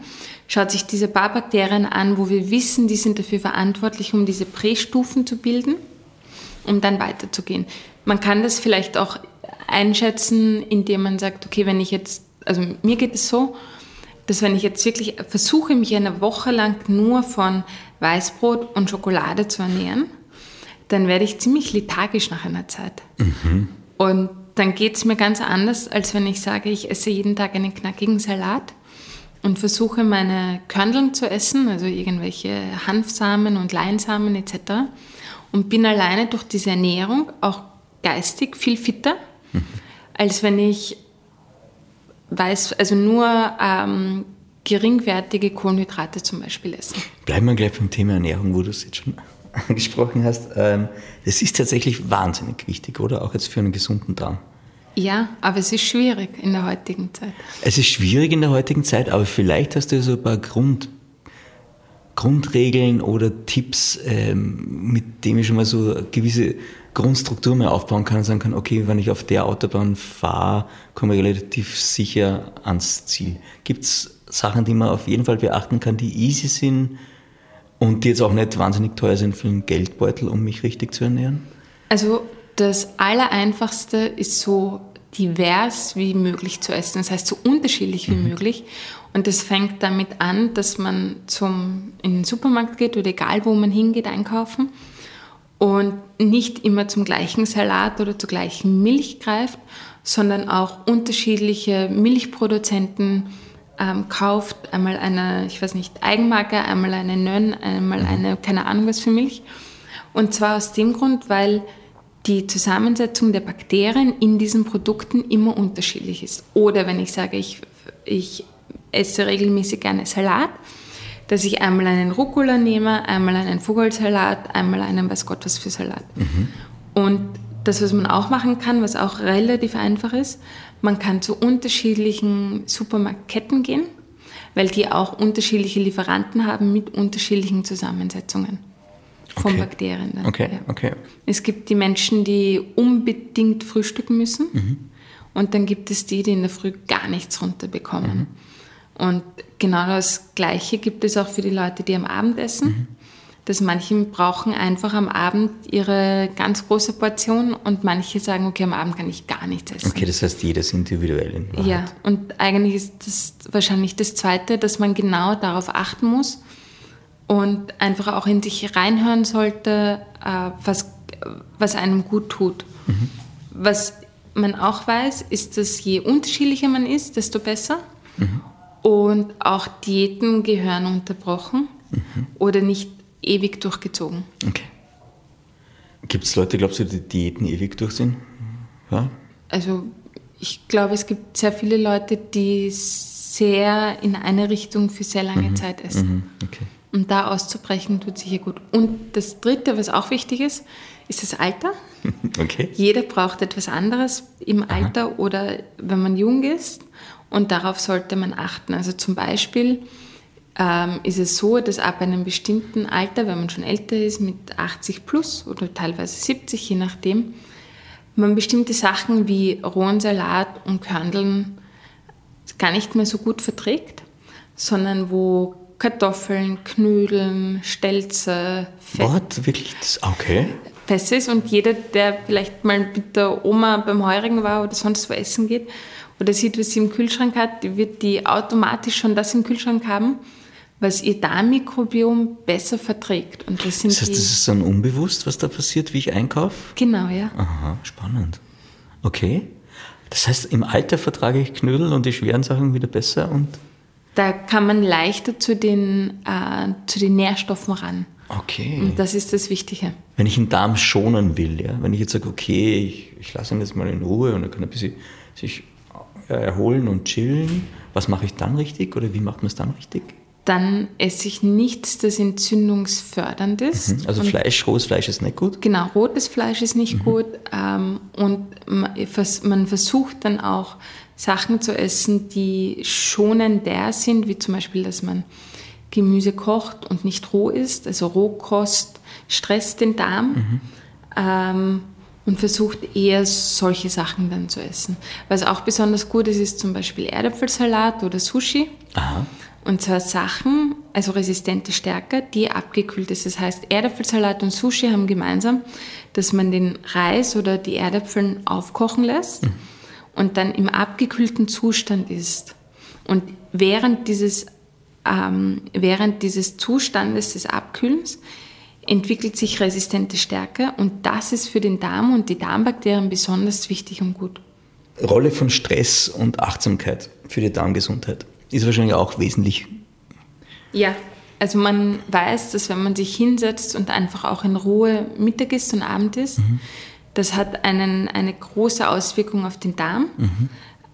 schaut sich diese paar Bakterien an, wo wir wissen, die sind dafür verantwortlich, um diese Prästufen zu bilden, um dann weiterzugehen. Man kann das vielleicht auch einschätzen, indem man sagt, okay, wenn ich jetzt, also mir geht es so, dass wenn ich jetzt wirklich versuche, mich eine Woche lang nur von Weißbrot und Schokolade zu ernähren, dann werde ich ziemlich lethargisch nach einer Zeit. Mhm. Und dann geht es mir ganz anders, als wenn ich sage, ich esse jeden Tag einen knackigen Salat und versuche meine Körneln zu essen, also irgendwelche Hanfsamen und Leinsamen etc. Und bin alleine durch diese Ernährung auch geistig viel fitter, mhm. als wenn ich weiß, also nur ähm, geringwertige Kohlenhydrate zum Beispiel esse. Bleiben wir gleich beim Thema Ernährung, wo du es jetzt schon angesprochen hast. Ähm, das ist tatsächlich wahnsinnig wichtig, oder? Auch jetzt für einen gesunden Darm. Ja, aber es ist schwierig in der heutigen Zeit. Es ist schwierig in der heutigen Zeit, aber vielleicht hast du so ein paar Grund, Grundregeln oder Tipps, ähm, mit denen ich schon mal so eine gewisse Grundstruktur mehr aufbauen kann und sagen kann, okay, wenn ich auf der Autobahn fahre, komme ich relativ sicher ans Ziel. Gibt es Sachen, die man auf jeden Fall beachten kann, die easy sind und die jetzt auch nicht wahnsinnig teuer sind für den Geldbeutel, um mich richtig zu ernähren? Also das Allereinfachste ist so divers wie möglich zu essen, das heißt so unterschiedlich wie mhm. möglich. Und das fängt damit an, dass man zum, in den Supermarkt geht oder egal wo man hingeht, einkaufen und nicht immer zum gleichen Salat oder zur gleichen Milch greift, sondern auch unterschiedliche Milchproduzenten ähm, kauft. Einmal eine, ich weiß nicht, Eigenmarke, einmal eine Nönn, einmal mhm. eine, keine Ahnung was für Milch. Und zwar aus dem Grund, weil die Zusammensetzung der Bakterien in diesen Produkten immer unterschiedlich ist. Oder wenn ich sage, ich, ich esse regelmäßig gerne Salat, dass ich einmal einen Rucola nehme, einmal einen Vogelsalat, einmal einen weiß Gott was für Salat. Mhm. Und das, was man auch machen kann, was auch relativ einfach ist, man kann zu unterschiedlichen Supermarktketten gehen, weil die auch unterschiedliche Lieferanten haben mit unterschiedlichen Zusammensetzungen von okay. Bakterien. Dann. Okay, ja. okay. Es gibt die Menschen, die unbedingt frühstücken müssen. Mhm. Und dann gibt es die, die in der Früh gar nichts runterbekommen. Mhm. Und genau das Gleiche gibt es auch für die Leute, die am Abend essen. Mhm. Dass manche brauchen einfach am Abend ihre ganz große Portion und manche sagen, okay, am Abend kann ich gar nichts essen. Okay, das heißt, jeder ist individuell in. Ja, und eigentlich ist das wahrscheinlich das Zweite, dass man genau darauf achten muss, und einfach auch in sich reinhören sollte, äh, was, was einem gut tut. Mhm. Was man auch weiß, ist, dass je unterschiedlicher man ist, desto besser. Und auch Diäten gehören unterbrochen oder nicht ewig durchgezogen. Okay. Gibt es Leute, glaubst du, die Diäten ewig durchziehen? Ja? Also ich glaube, es gibt sehr viele Leute, die sehr in eine Richtung für sehr lange Zeit essen. Mhm. Okay. Und da auszubrechen tut sicher gut. Und das Dritte, was auch wichtig ist, ist das Alter. (laughs) Okay. Jeder braucht etwas anderes im Alter oder wenn man jung ist. Und darauf sollte man achten. Also zum Beispiel ähm, ist es so, dass ab einem bestimmten Alter, wenn man schon älter ist, mit 80 plus oder teilweise 70, je nachdem, man bestimmte Sachen wie rohen Salat und Körneln gar nicht mehr so gut verträgt, sondern wo Kartoffeln, Knödeln, Stelze, Fett Wort, wirklich? Okay. besser ist und jeder, der vielleicht mal mit der Oma beim Heurigen war oder sonst wo essen geht oder sieht, was sie im Kühlschrank hat, wird die automatisch schon das im Kühlschrank haben, was ihr Darmmikrobiom besser verträgt. Und das sind Das heißt, das ist dann unbewusst, was da passiert, wie ich einkaufe? genau, ja. Aha, spannend. Okay. Das heißt, im Alter vertrage ich Knödel und die schweren Sachen wieder besser und. Da kann man leichter zu den, äh, zu den Nährstoffen ran. Okay. Und das ist das Wichtige. Wenn ich den Darm schonen will, ja, wenn ich jetzt sage, okay, ich, ich lasse ihn jetzt mal in Ruhe und er kann ein bisschen sich äh, erholen und chillen, was mache ich dann richtig oder wie macht man es dann richtig? Dann esse ich nichts, das entzündungsfördernd ist. Also Und Fleisch, rohes Fleisch ist nicht gut. Genau, rotes Fleisch ist nicht gut. Ähm, und man versucht dann auch Sachen zu essen, die schonender sind, wie zum Beispiel, dass man Gemüse kocht und nicht roh isst. Also Rohkost stresst den Darm. Ähm, und versucht eher solche Sachen dann zu essen. Was auch besonders gut ist, ist zum Beispiel Erdäpfelsalat oder Sushi. Aha. Und zwar Sachen, also resistente Stärke, die abgekühlt ist. Das heißt, Erdäpfelsalat und Sushi haben gemeinsam, dass man den Reis oder die Erdäpfel aufkochen lässt und dann im abgekühlten Zustand isst. Und während dieses, ähm, während dieses Zustandes des Abkühlens entwickelt sich resistente Stärke und das ist für den Darm und die Darmbakterien besonders wichtig und gut. Rolle von Stress und Achtsamkeit für die Darmgesundheit ist wahrscheinlich auch wesentlich. Ja, also man weiß, dass wenn man sich hinsetzt und einfach auch in Ruhe Mittag isst und Abend isst, das hat einen, eine große Auswirkung auf den Darm,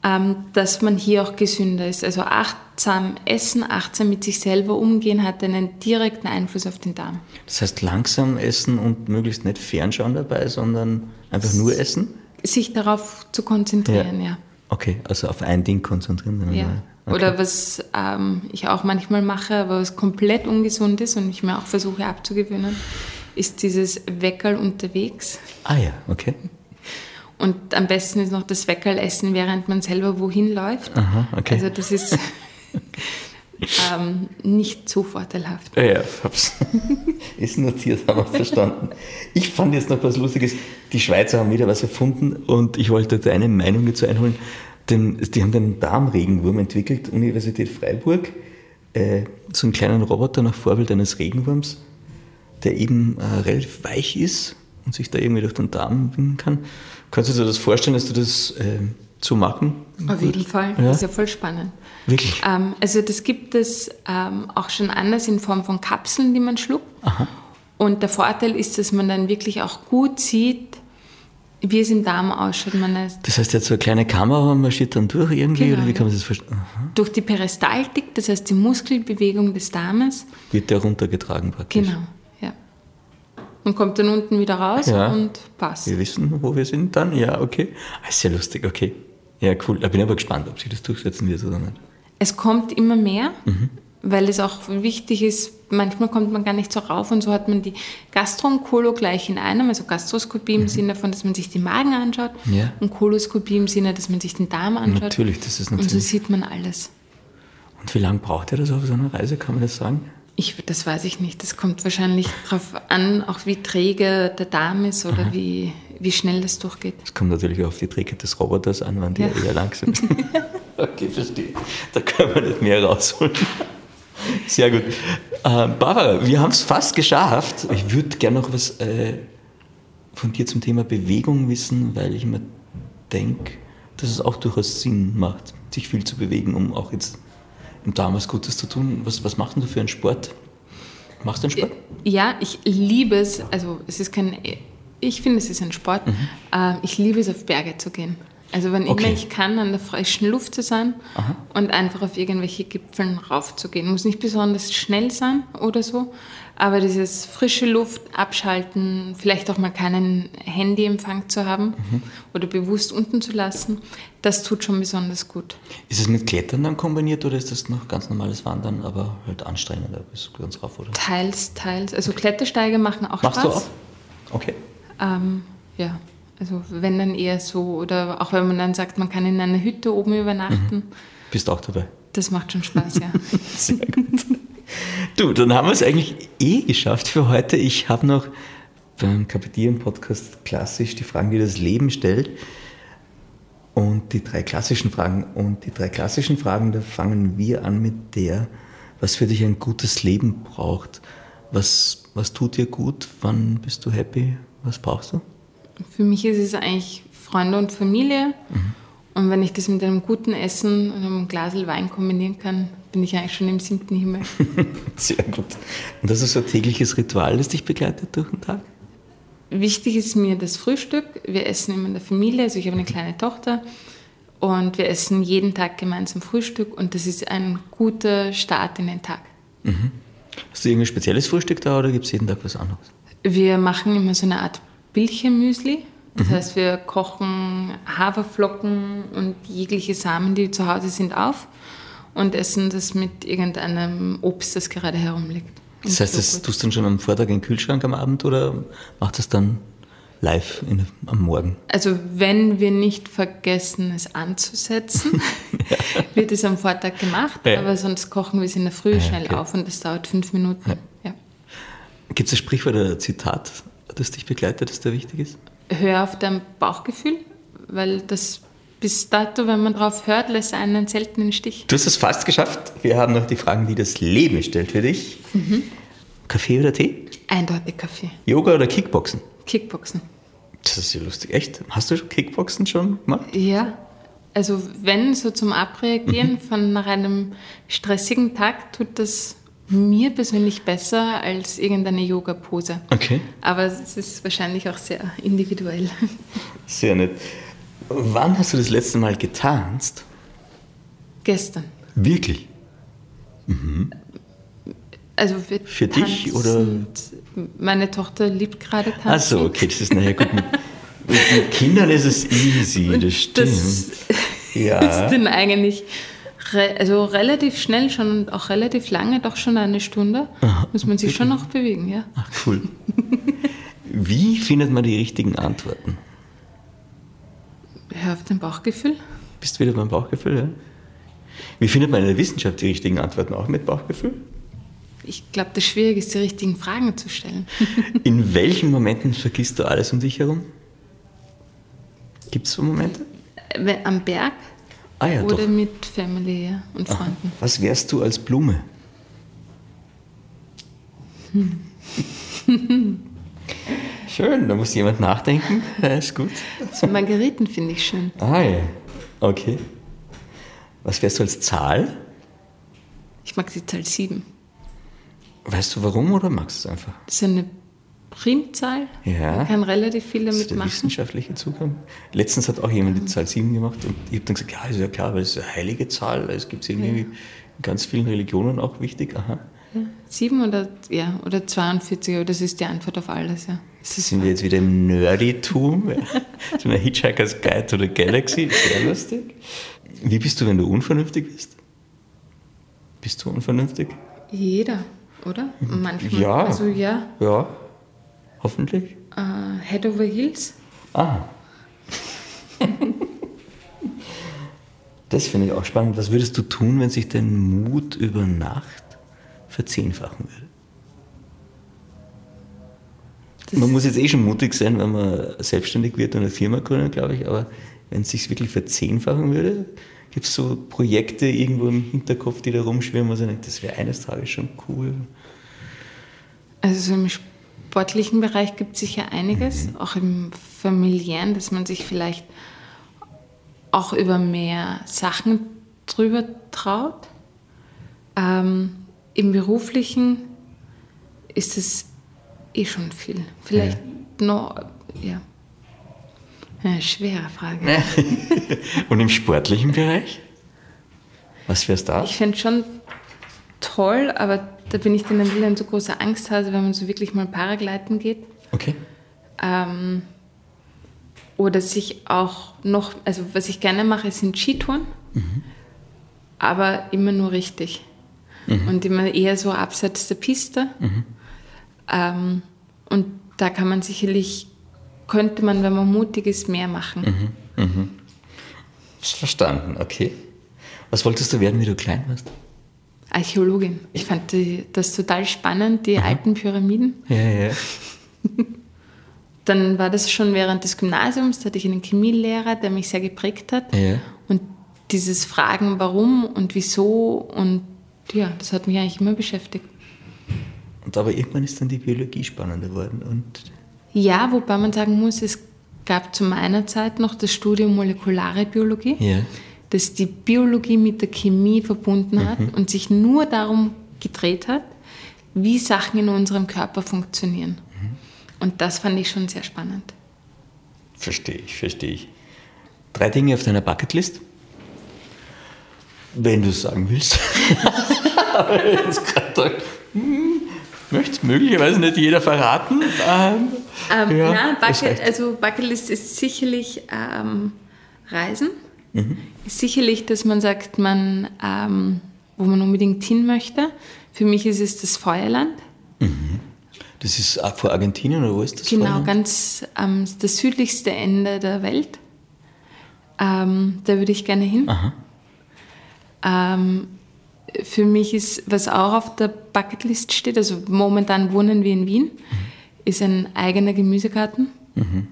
ähm, dass man hier auch gesünder ist. Also achtsam essen, achtsam mit sich selber umgehen, hat einen direkten Einfluss auf den Darm. Das heißt, langsam essen und möglichst nicht fernschauen dabei, sondern einfach nur essen? Sich darauf zu konzentrieren, ja. Okay, also auf ein Ding konzentrieren. Ja. Okay. Oder was ähm, ich auch manchmal mache, aber was komplett ungesund ist und ich mir auch versuche abzugewöhnen, ist dieses Weckerl unterwegs. Ah ja, okay. Und am besten ist noch das Weckerl essen, während man selber wohin läuft. Aha, okay. Also das ist (laughs) ähm, nicht so vorteilhaft. Ja, ja, hab's. (laughs) Ist notiert, haben wir verstanden. Ich fand jetzt noch was Lustiges. Die Schweizer haben wieder was erfunden und ich wollte deine Meinung dazu einholen. Denn die haben den Darmregenwurm entwickelt, Universität Freiburg. Äh, so einen kleinen Roboter nach Vorbild eines Regenwurms, der eben äh, relativ weich ist und sich da irgendwie durch den Darm winden kann. Kannst du dir das vorstellen, dass du das äh, so machen? Auf jeden Fall. Ja. Das ist ja voll spannend. Wirklich? Ähm, also das gibt es ähm, auch schon anders in Form von Kapseln, die man schluckt. Und der Vorteil ist, dass man dann wirklich auch gut sieht, wie es im Darm ausschaut. Man ist Das heißt, jetzt so eine kleine Kamera marschiert dann durch irgendwie, Genau, oder wie kann man das vorstellen? Aha. durch die Peristaltik, das heißt die Muskelbewegung des Darmes, Wird der runtergetragen praktisch? genau, ja. Und kommt dann unten wieder raus Ja. und passt. Wir wissen, wo wir sind dann? Ja, okay. Ah, ist sehr lustig, okay. Ja, cool. Ich bin aber gespannt, ob sich das durchsetzen wird oder nicht. Es kommt immer mehr, Mhm. Weil es auch wichtig ist, manchmal kommt man gar nicht so rauf und so hat man die Gastro und Kolo gleich in einem, also Gastroskopie im Sinne von, dass man sich den Magen anschaut Mhm. Ja. und Koloskopie im Sinne, dass man sich den Darm anschaut. Natürlich, das ist Und so natürlich. sieht man alles. Und wie lange braucht ihr das auf so einer Reise, kann man das sagen? Ich, das weiß ich nicht. Das kommt wahrscheinlich darauf an, auch wie träge der Darm ist oder Mhm. wie, wie schnell das durchgeht. Es kommt natürlich auf die Trägheit des Roboters an, wann die Ja. eher lang sind. (laughs) okay, verstehe. Da können wir nicht mehr rausholen. Sehr gut. Äh, Barbara, wir haben es fast geschafft. Ich würde gerne noch was äh, von dir zum Thema Bewegung wissen, weil ich mir denke, dass es auch durchaus Sinn macht. sich viel zu bewegen, um auch jetzt im Darm was Gutes zu tun. Was, was machst du für einen Sport? Machst du einen Sport? Ja, ich liebe es. Also es ist kein, ich finde es ist ein Sport. Mhm. Äh, ich liebe es, auf Berge zu gehen. Also wenn okay. immer ich kann, an der frischen Luft zu sein Aha. und einfach auf irgendwelche Gipfeln raufzugehen. Muss nicht besonders schnell sein oder so, aber dieses frische Luft abschalten, vielleicht auch mal keinen Handyempfang zu haben mhm. oder bewusst unten zu lassen, das tut schon besonders gut. Ist es mit Klettern dann kombiniert oder ist das noch ganz normales Wandern, aber halt anstrengender bis ganz rauf, oder? Teils, teils. Also Klettersteige machen auch Machst Spaß. Machst du auch? Okay. Ähm, ja. Also wenn dann eher so, oder auch wenn man dann sagt, man kann in einer Hütte oben übernachten. Mhm. Bist auch dabei? Das macht schon Spaß, ja. (laughs) Sehr gut. Du, dann haben wir es eigentlich eh geschafft für heute. Ich habe noch beim Kapitieren-Podcast klassisch die Fragen, die das Leben stellt. Und die drei klassischen Fragen. Und die drei klassischen Fragen, da fangen wir an mit der, was für dich ein gutes Leben braucht. Was, was tut dir gut? Wann bist du happy? Was brauchst du? Für mich ist es eigentlich Freunde und Familie. Mhm. Und wenn ich das mit einem guten Essen und einem Glas Wein kombinieren kann, bin ich eigentlich schon im siebten Himmel. (laughs) Sehr gut. Und das ist so ein tägliches Ritual, das dich begleitet durch den Tag? Wichtig ist mir das Frühstück. Wir essen immer in der Familie, also ich habe eine kleine Tochter und wir essen jeden Tag gemeinsam Frühstück und das ist ein guter Start in den Tag. Mhm. Hast du irgendein spezielles Frühstück da oder gibt es jeden Tag was anderes? Wir machen immer so eine Art Billchenmüsli. Das mhm. heißt, wir kochen Haferflocken und jegliche Samen, die zu Hause sind, auf und essen das mit irgendeinem Obst, das gerade herumliegt. Das heißt, das tust du dann schon am Vortag in den Kühlschrank am Abend oder machst das dann live in, am Morgen? Also wenn wir nicht vergessen, es anzusetzen, (laughs) ja. (laughs) wird es am Vortag gemacht, ja. aber sonst kochen wir es in der Früh ja, schnell okay. auf und das dauert fünf Minuten. Gibt es ein Sprichwort oder ein Zitat, das dich begleitet, das da wichtig ist? Hör auf dein Bauchgefühl, weil das bis dato, wenn man drauf hört, lässt einen selten den Stich. Du hast es fast geschafft. Wir haben noch die Fragen, die das Leben stellt für dich. Mhm. Kaffee oder Tee? Eindeutig Kaffee. Yoga oder Kickboxen? Kickboxen. Das ist ja lustig. Echt? Hast du Kickboxen schon gemacht? Ja. Also wenn so zum Abreagieren mhm. von nach einem stressigen Tag tut das mir persönlich besser als irgendeine Yoga-Pose. Okay. Aber es ist wahrscheinlich auch sehr individuell. Sehr nett. Wann hast du das letzte Mal getanzt? Gestern. Wirklich? Mhm. Also Für dich oder? Meine Tochter liebt gerade tanzen. Ach so, okay, das ist naja gut. Mit, mit Kindern ist es easy, das stimmt. Das ja. ist dann eigentlich re also relativ schnell schon und auch relativ lange, doch schon eine Stunde, Aha, muss man sich schon noch bewegen, ja. Ach cool. Wie findet man die richtigen Antworten? Hör auf dein Bauchgefühl. Bist du wieder beim Bauchgefühl, ja? Wie findet man in der Wissenschaft die richtigen Antworten auch mit Bauchgefühl? Ich glaube, das Schwierige ist, die richtigen Fragen zu stellen. (laughs) in welchen Momenten vergisst du alles um dich herum? Gibt es so Momente? Am Berg ah, ja, oder doch. mit Family und Freunden. Aha. Was wärst du als Blume? Hm. (laughs) Schön, da muss jemand nachdenken. Ja, ist gut. So Margeriten finde ich schön. Ah ja, okay. Was wärst du als Zahl? Ich mag die Zahl 7. Weißt du warum oder magst du es einfach? Das ist eine Primzahl. Ja. Man kann relativ viel damit das ist der machen. wissenschaftliche Zugang. Letztens hat auch jemand die Zahl 7 gemacht und ich habe dann gesagt, ja, ist ja klar, weil es eine heilige Zahl, es gibt irgendwie ja. in ganz vielen Religionen auch wichtig. Aha. Ja. 7 oder, ja, oder 42, aber das ist die Antwort auf alles, ja. Sind wir jetzt wieder im Nerditum? so (laughs) eine Hitchhiker's Guide to the Galaxy, sehr lustig. Wie bist du, wenn du unvernünftig bist? Bist du unvernünftig? Jeder, oder? Manchmal. Ja. Also ja. Ja, hoffentlich. Uh, head over heels. Ah. das finde ich auch spannend. Was würdest du tun, wenn sich dein Mut über Nacht verzehnfachen würde? man muss jetzt eh schon mutig sein, wenn man selbstständig wird und eine Firma gründet, glaube ich, aber wenn es sich wirklich verzehnfachen würde, gibt es so Projekte irgendwo im Hinterkopf, die da rumschwirren, wo man denkt, das wäre eines Tages schon cool. Also so im sportlichen Bereich gibt es sicher einiges, mhm. auch im familiären, dass man sich vielleicht auch über mehr Sachen drüber traut. Ähm, Im beruflichen ist es eh schon viel. Vielleicht ja. noch, ja. Eine schwere Frage. (laughs) Und im sportlichen Bereich? Was wär's da? Ich fände schon toll, aber da bin ich dann ein bisschen so großer Angsthase, wenn man so wirklich mal Paragleiten geht. Okay. Ähm, oder sich auch noch, also was ich gerne mache, sind Skitouren, mhm. aber immer nur richtig. Mhm. Und immer eher so abseits der Piste. Mhm. Ähm, und da kann man sicherlich, könnte man, wenn man mutig ist, mehr machen. Mhm. Mhm. Verstanden, okay. Was wolltest du werden, wie du klein warst? Archäologin. Ich fand das total spannend, die mhm. alten Pyramiden. Ja, ja. (laughs) Dann war das schon während des Gymnasiums, da hatte ich einen Chemielehrer, der mich sehr geprägt hat. Ja. Und dieses Fragen, warum und wieso und ja, das hat mich eigentlich immer beschäftigt. Und aber irgendwann ist dann die Biologie spannender geworden. Und ja, wobei man sagen muss, es gab zu meiner Zeit noch das Studium Molekulare Biologie. Ja das die Biologie mit der Chemie verbunden hat mhm. und sich nur darum gedreht hat, wie Sachen in unserem Körper funktionieren. Mhm. Und das fand ich schon sehr spannend. Verstehe ich, verstehe ich. Drei Dinge auf deiner Bucketlist? Wenn du es sagen willst. (laughs) Aber jetzt gerade hm, möchte möglicherweise nicht jeder verraten. Ähm, ähm, ja, na, Bucket, also Bucketlist ist sicherlich ähm, Reisen. Mhm. Sicherlich, dass man sagt, man, ähm, wo man unbedingt hin möchte. Für mich ist es das Feuerland. Mhm. Das ist vor Argentinien oder wo ist das? Genau, Feuerland? ganz ähm, das südlichste Ende der Welt. Ähm, da würde ich gerne hin. Ähm, für mich ist, was auch auf der Bucketlist steht, also momentan wohnen wir in Wien, mhm. ist ein eigener Gemüsegarten. Mhm.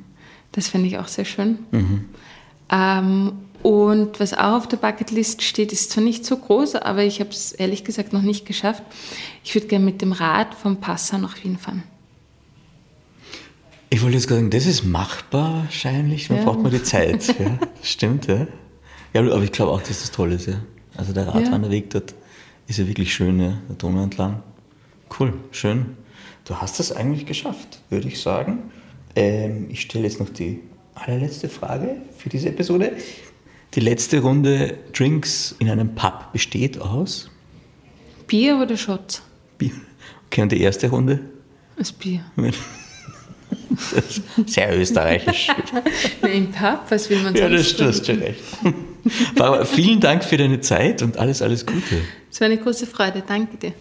Das finde ich auch sehr schön. Mhm. Ähm, und was auch auf der Bucketlist steht, ist zwar nicht so groß, aber ich habe es ehrlich gesagt noch nicht geschafft. Ich würde gerne mit dem Rad vom Passau nach Wien fahren. Ich wollte jetzt sagen, das ist machbar wahrscheinlich, man ja. braucht nur die Zeit. (laughs) Ja, stimmt, ja. ja. Aber ich glaube auch, dass das toll ist, ja. Also der Radwanderweg ja. dort ist ja wirklich schön, ja, der Donau entlang. Cool, schön. Du hast das eigentlich geschafft, würde ich sagen. Ähm, ich stelle jetzt noch die allerletzte Frage für diese Episode. Die letzte Runde Drinks in einem Pub besteht aus? Bier oder Shots? Bier. Okay, und die erste Runde? Das Bier. (laughs) Sehr österreichisch. (laughs) Im Pub, was will man sagen? Ja, das, du hast schon recht. Barbara, vielen Dank für deine Zeit und alles, alles Gute. Es war eine große Freude. Danke dir.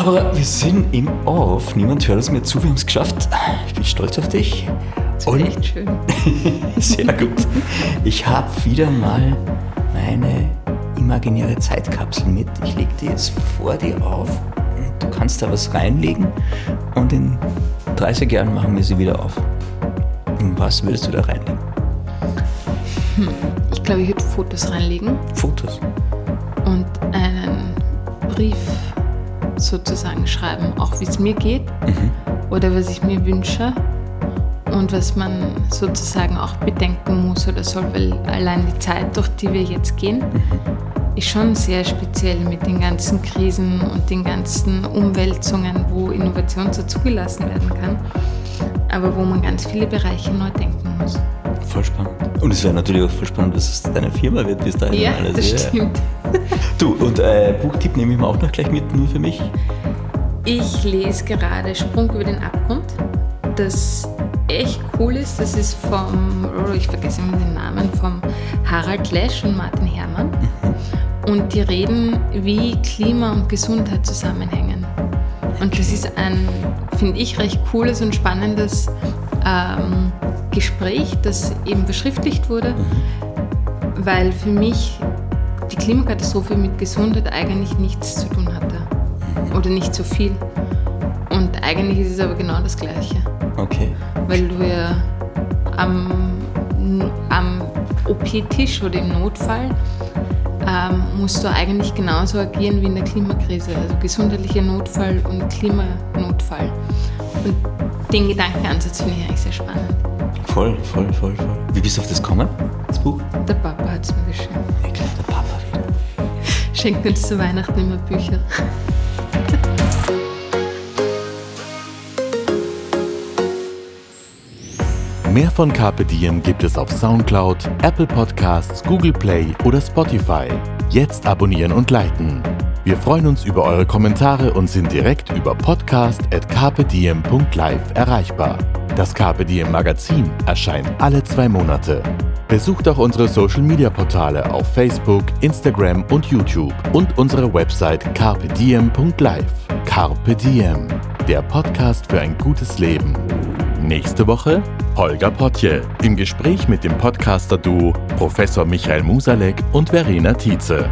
Aber wir sind im Off. Niemand hört es mir zu. Wir haben es geschafft. Ich bin stolz auf dich. Das ist echt schön. (laughs) sehr gut. Ich habe wieder mal meine imaginäre Zeitkapsel mit. Ich lege die jetzt vor dir auf. Du kannst da was reinlegen und in 30 Jahren machen wir sie wieder auf. Und was würdest du da reinlegen? Hm. Ich glaube, ich würde Fotos reinlegen. Fotos? Und einen Brief sozusagen schreiben, auch wie es mir geht mhm. oder was ich mir wünsche und was man sozusagen auch bedenken muss oder soll, weil allein die Zeit, durch die wir jetzt gehen, mhm. ist schon sehr speziell mit den ganzen Krisen und den ganzen Umwälzungen, wo Innovation so zugelassen werden kann, aber wo man ganz viele Bereiche neu denken muss. Voll spannend. Und es wäre natürlich auch voll spannend, dass es deine Firma wird bis dahin. Ja, alles. das stimmt. (laughs) Du, und äh, Buchtipp nehme ich mir auch noch gleich mit, nur für mich. Ich lese gerade Sprung über den Abgrund, das echt cool ist. Das ist vom, oh, ich vergesse immer den Namen, vom Harald Lesch und Martin Herrmann. Mhm. Und die reden, wie Klima und Gesundheit zusammenhängen. Und das ist ein, finde ich, recht cooles und spannendes ähm, Gespräch, das eben verschriftlicht wurde, mhm. weil für mich die Klimakatastrophe mit Gesundheit eigentlich nichts zu tun hatte. Oder nicht so viel. Und eigentlich ist es aber genau das Gleiche. Okay. Weil du ja am, am OP-Tisch oder im Notfall ähm, musst du eigentlich genauso agieren wie in der Klimakrise. Also gesundheitlicher Notfall und Klimanotfall. Und den Gedankenansatz finde ich eigentlich sehr spannend. Voll, voll, voll, voll. Wie bist du auf das gekommen, das Buch? Der Papa hat es mir geschenkt. Ich glaube, der Papa wieder. Schenkt uns zu Weihnachten immer Bücher. Mehr von Carpe Diem gibt es auf Soundcloud, Apple Podcasts, Google Play oder Spotify. Jetzt abonnieren und liken. Wir freuen uns über eure Kommentare und sind direkt über podcast.carpediem.live erreichbar. Das Diem Magazin erscheint alle zwei Monate. Besucht auch unsere Social Media Portale auf Facebook, Instagram und YouTube und unsere Website carpediem.live. Carpe Diem, der Podcast für ein gutes Leben. Nächste Woche Holger Potje im Gespräch mit dem Podcaster-Duo Professor Michael Musalek und Verena Tietze.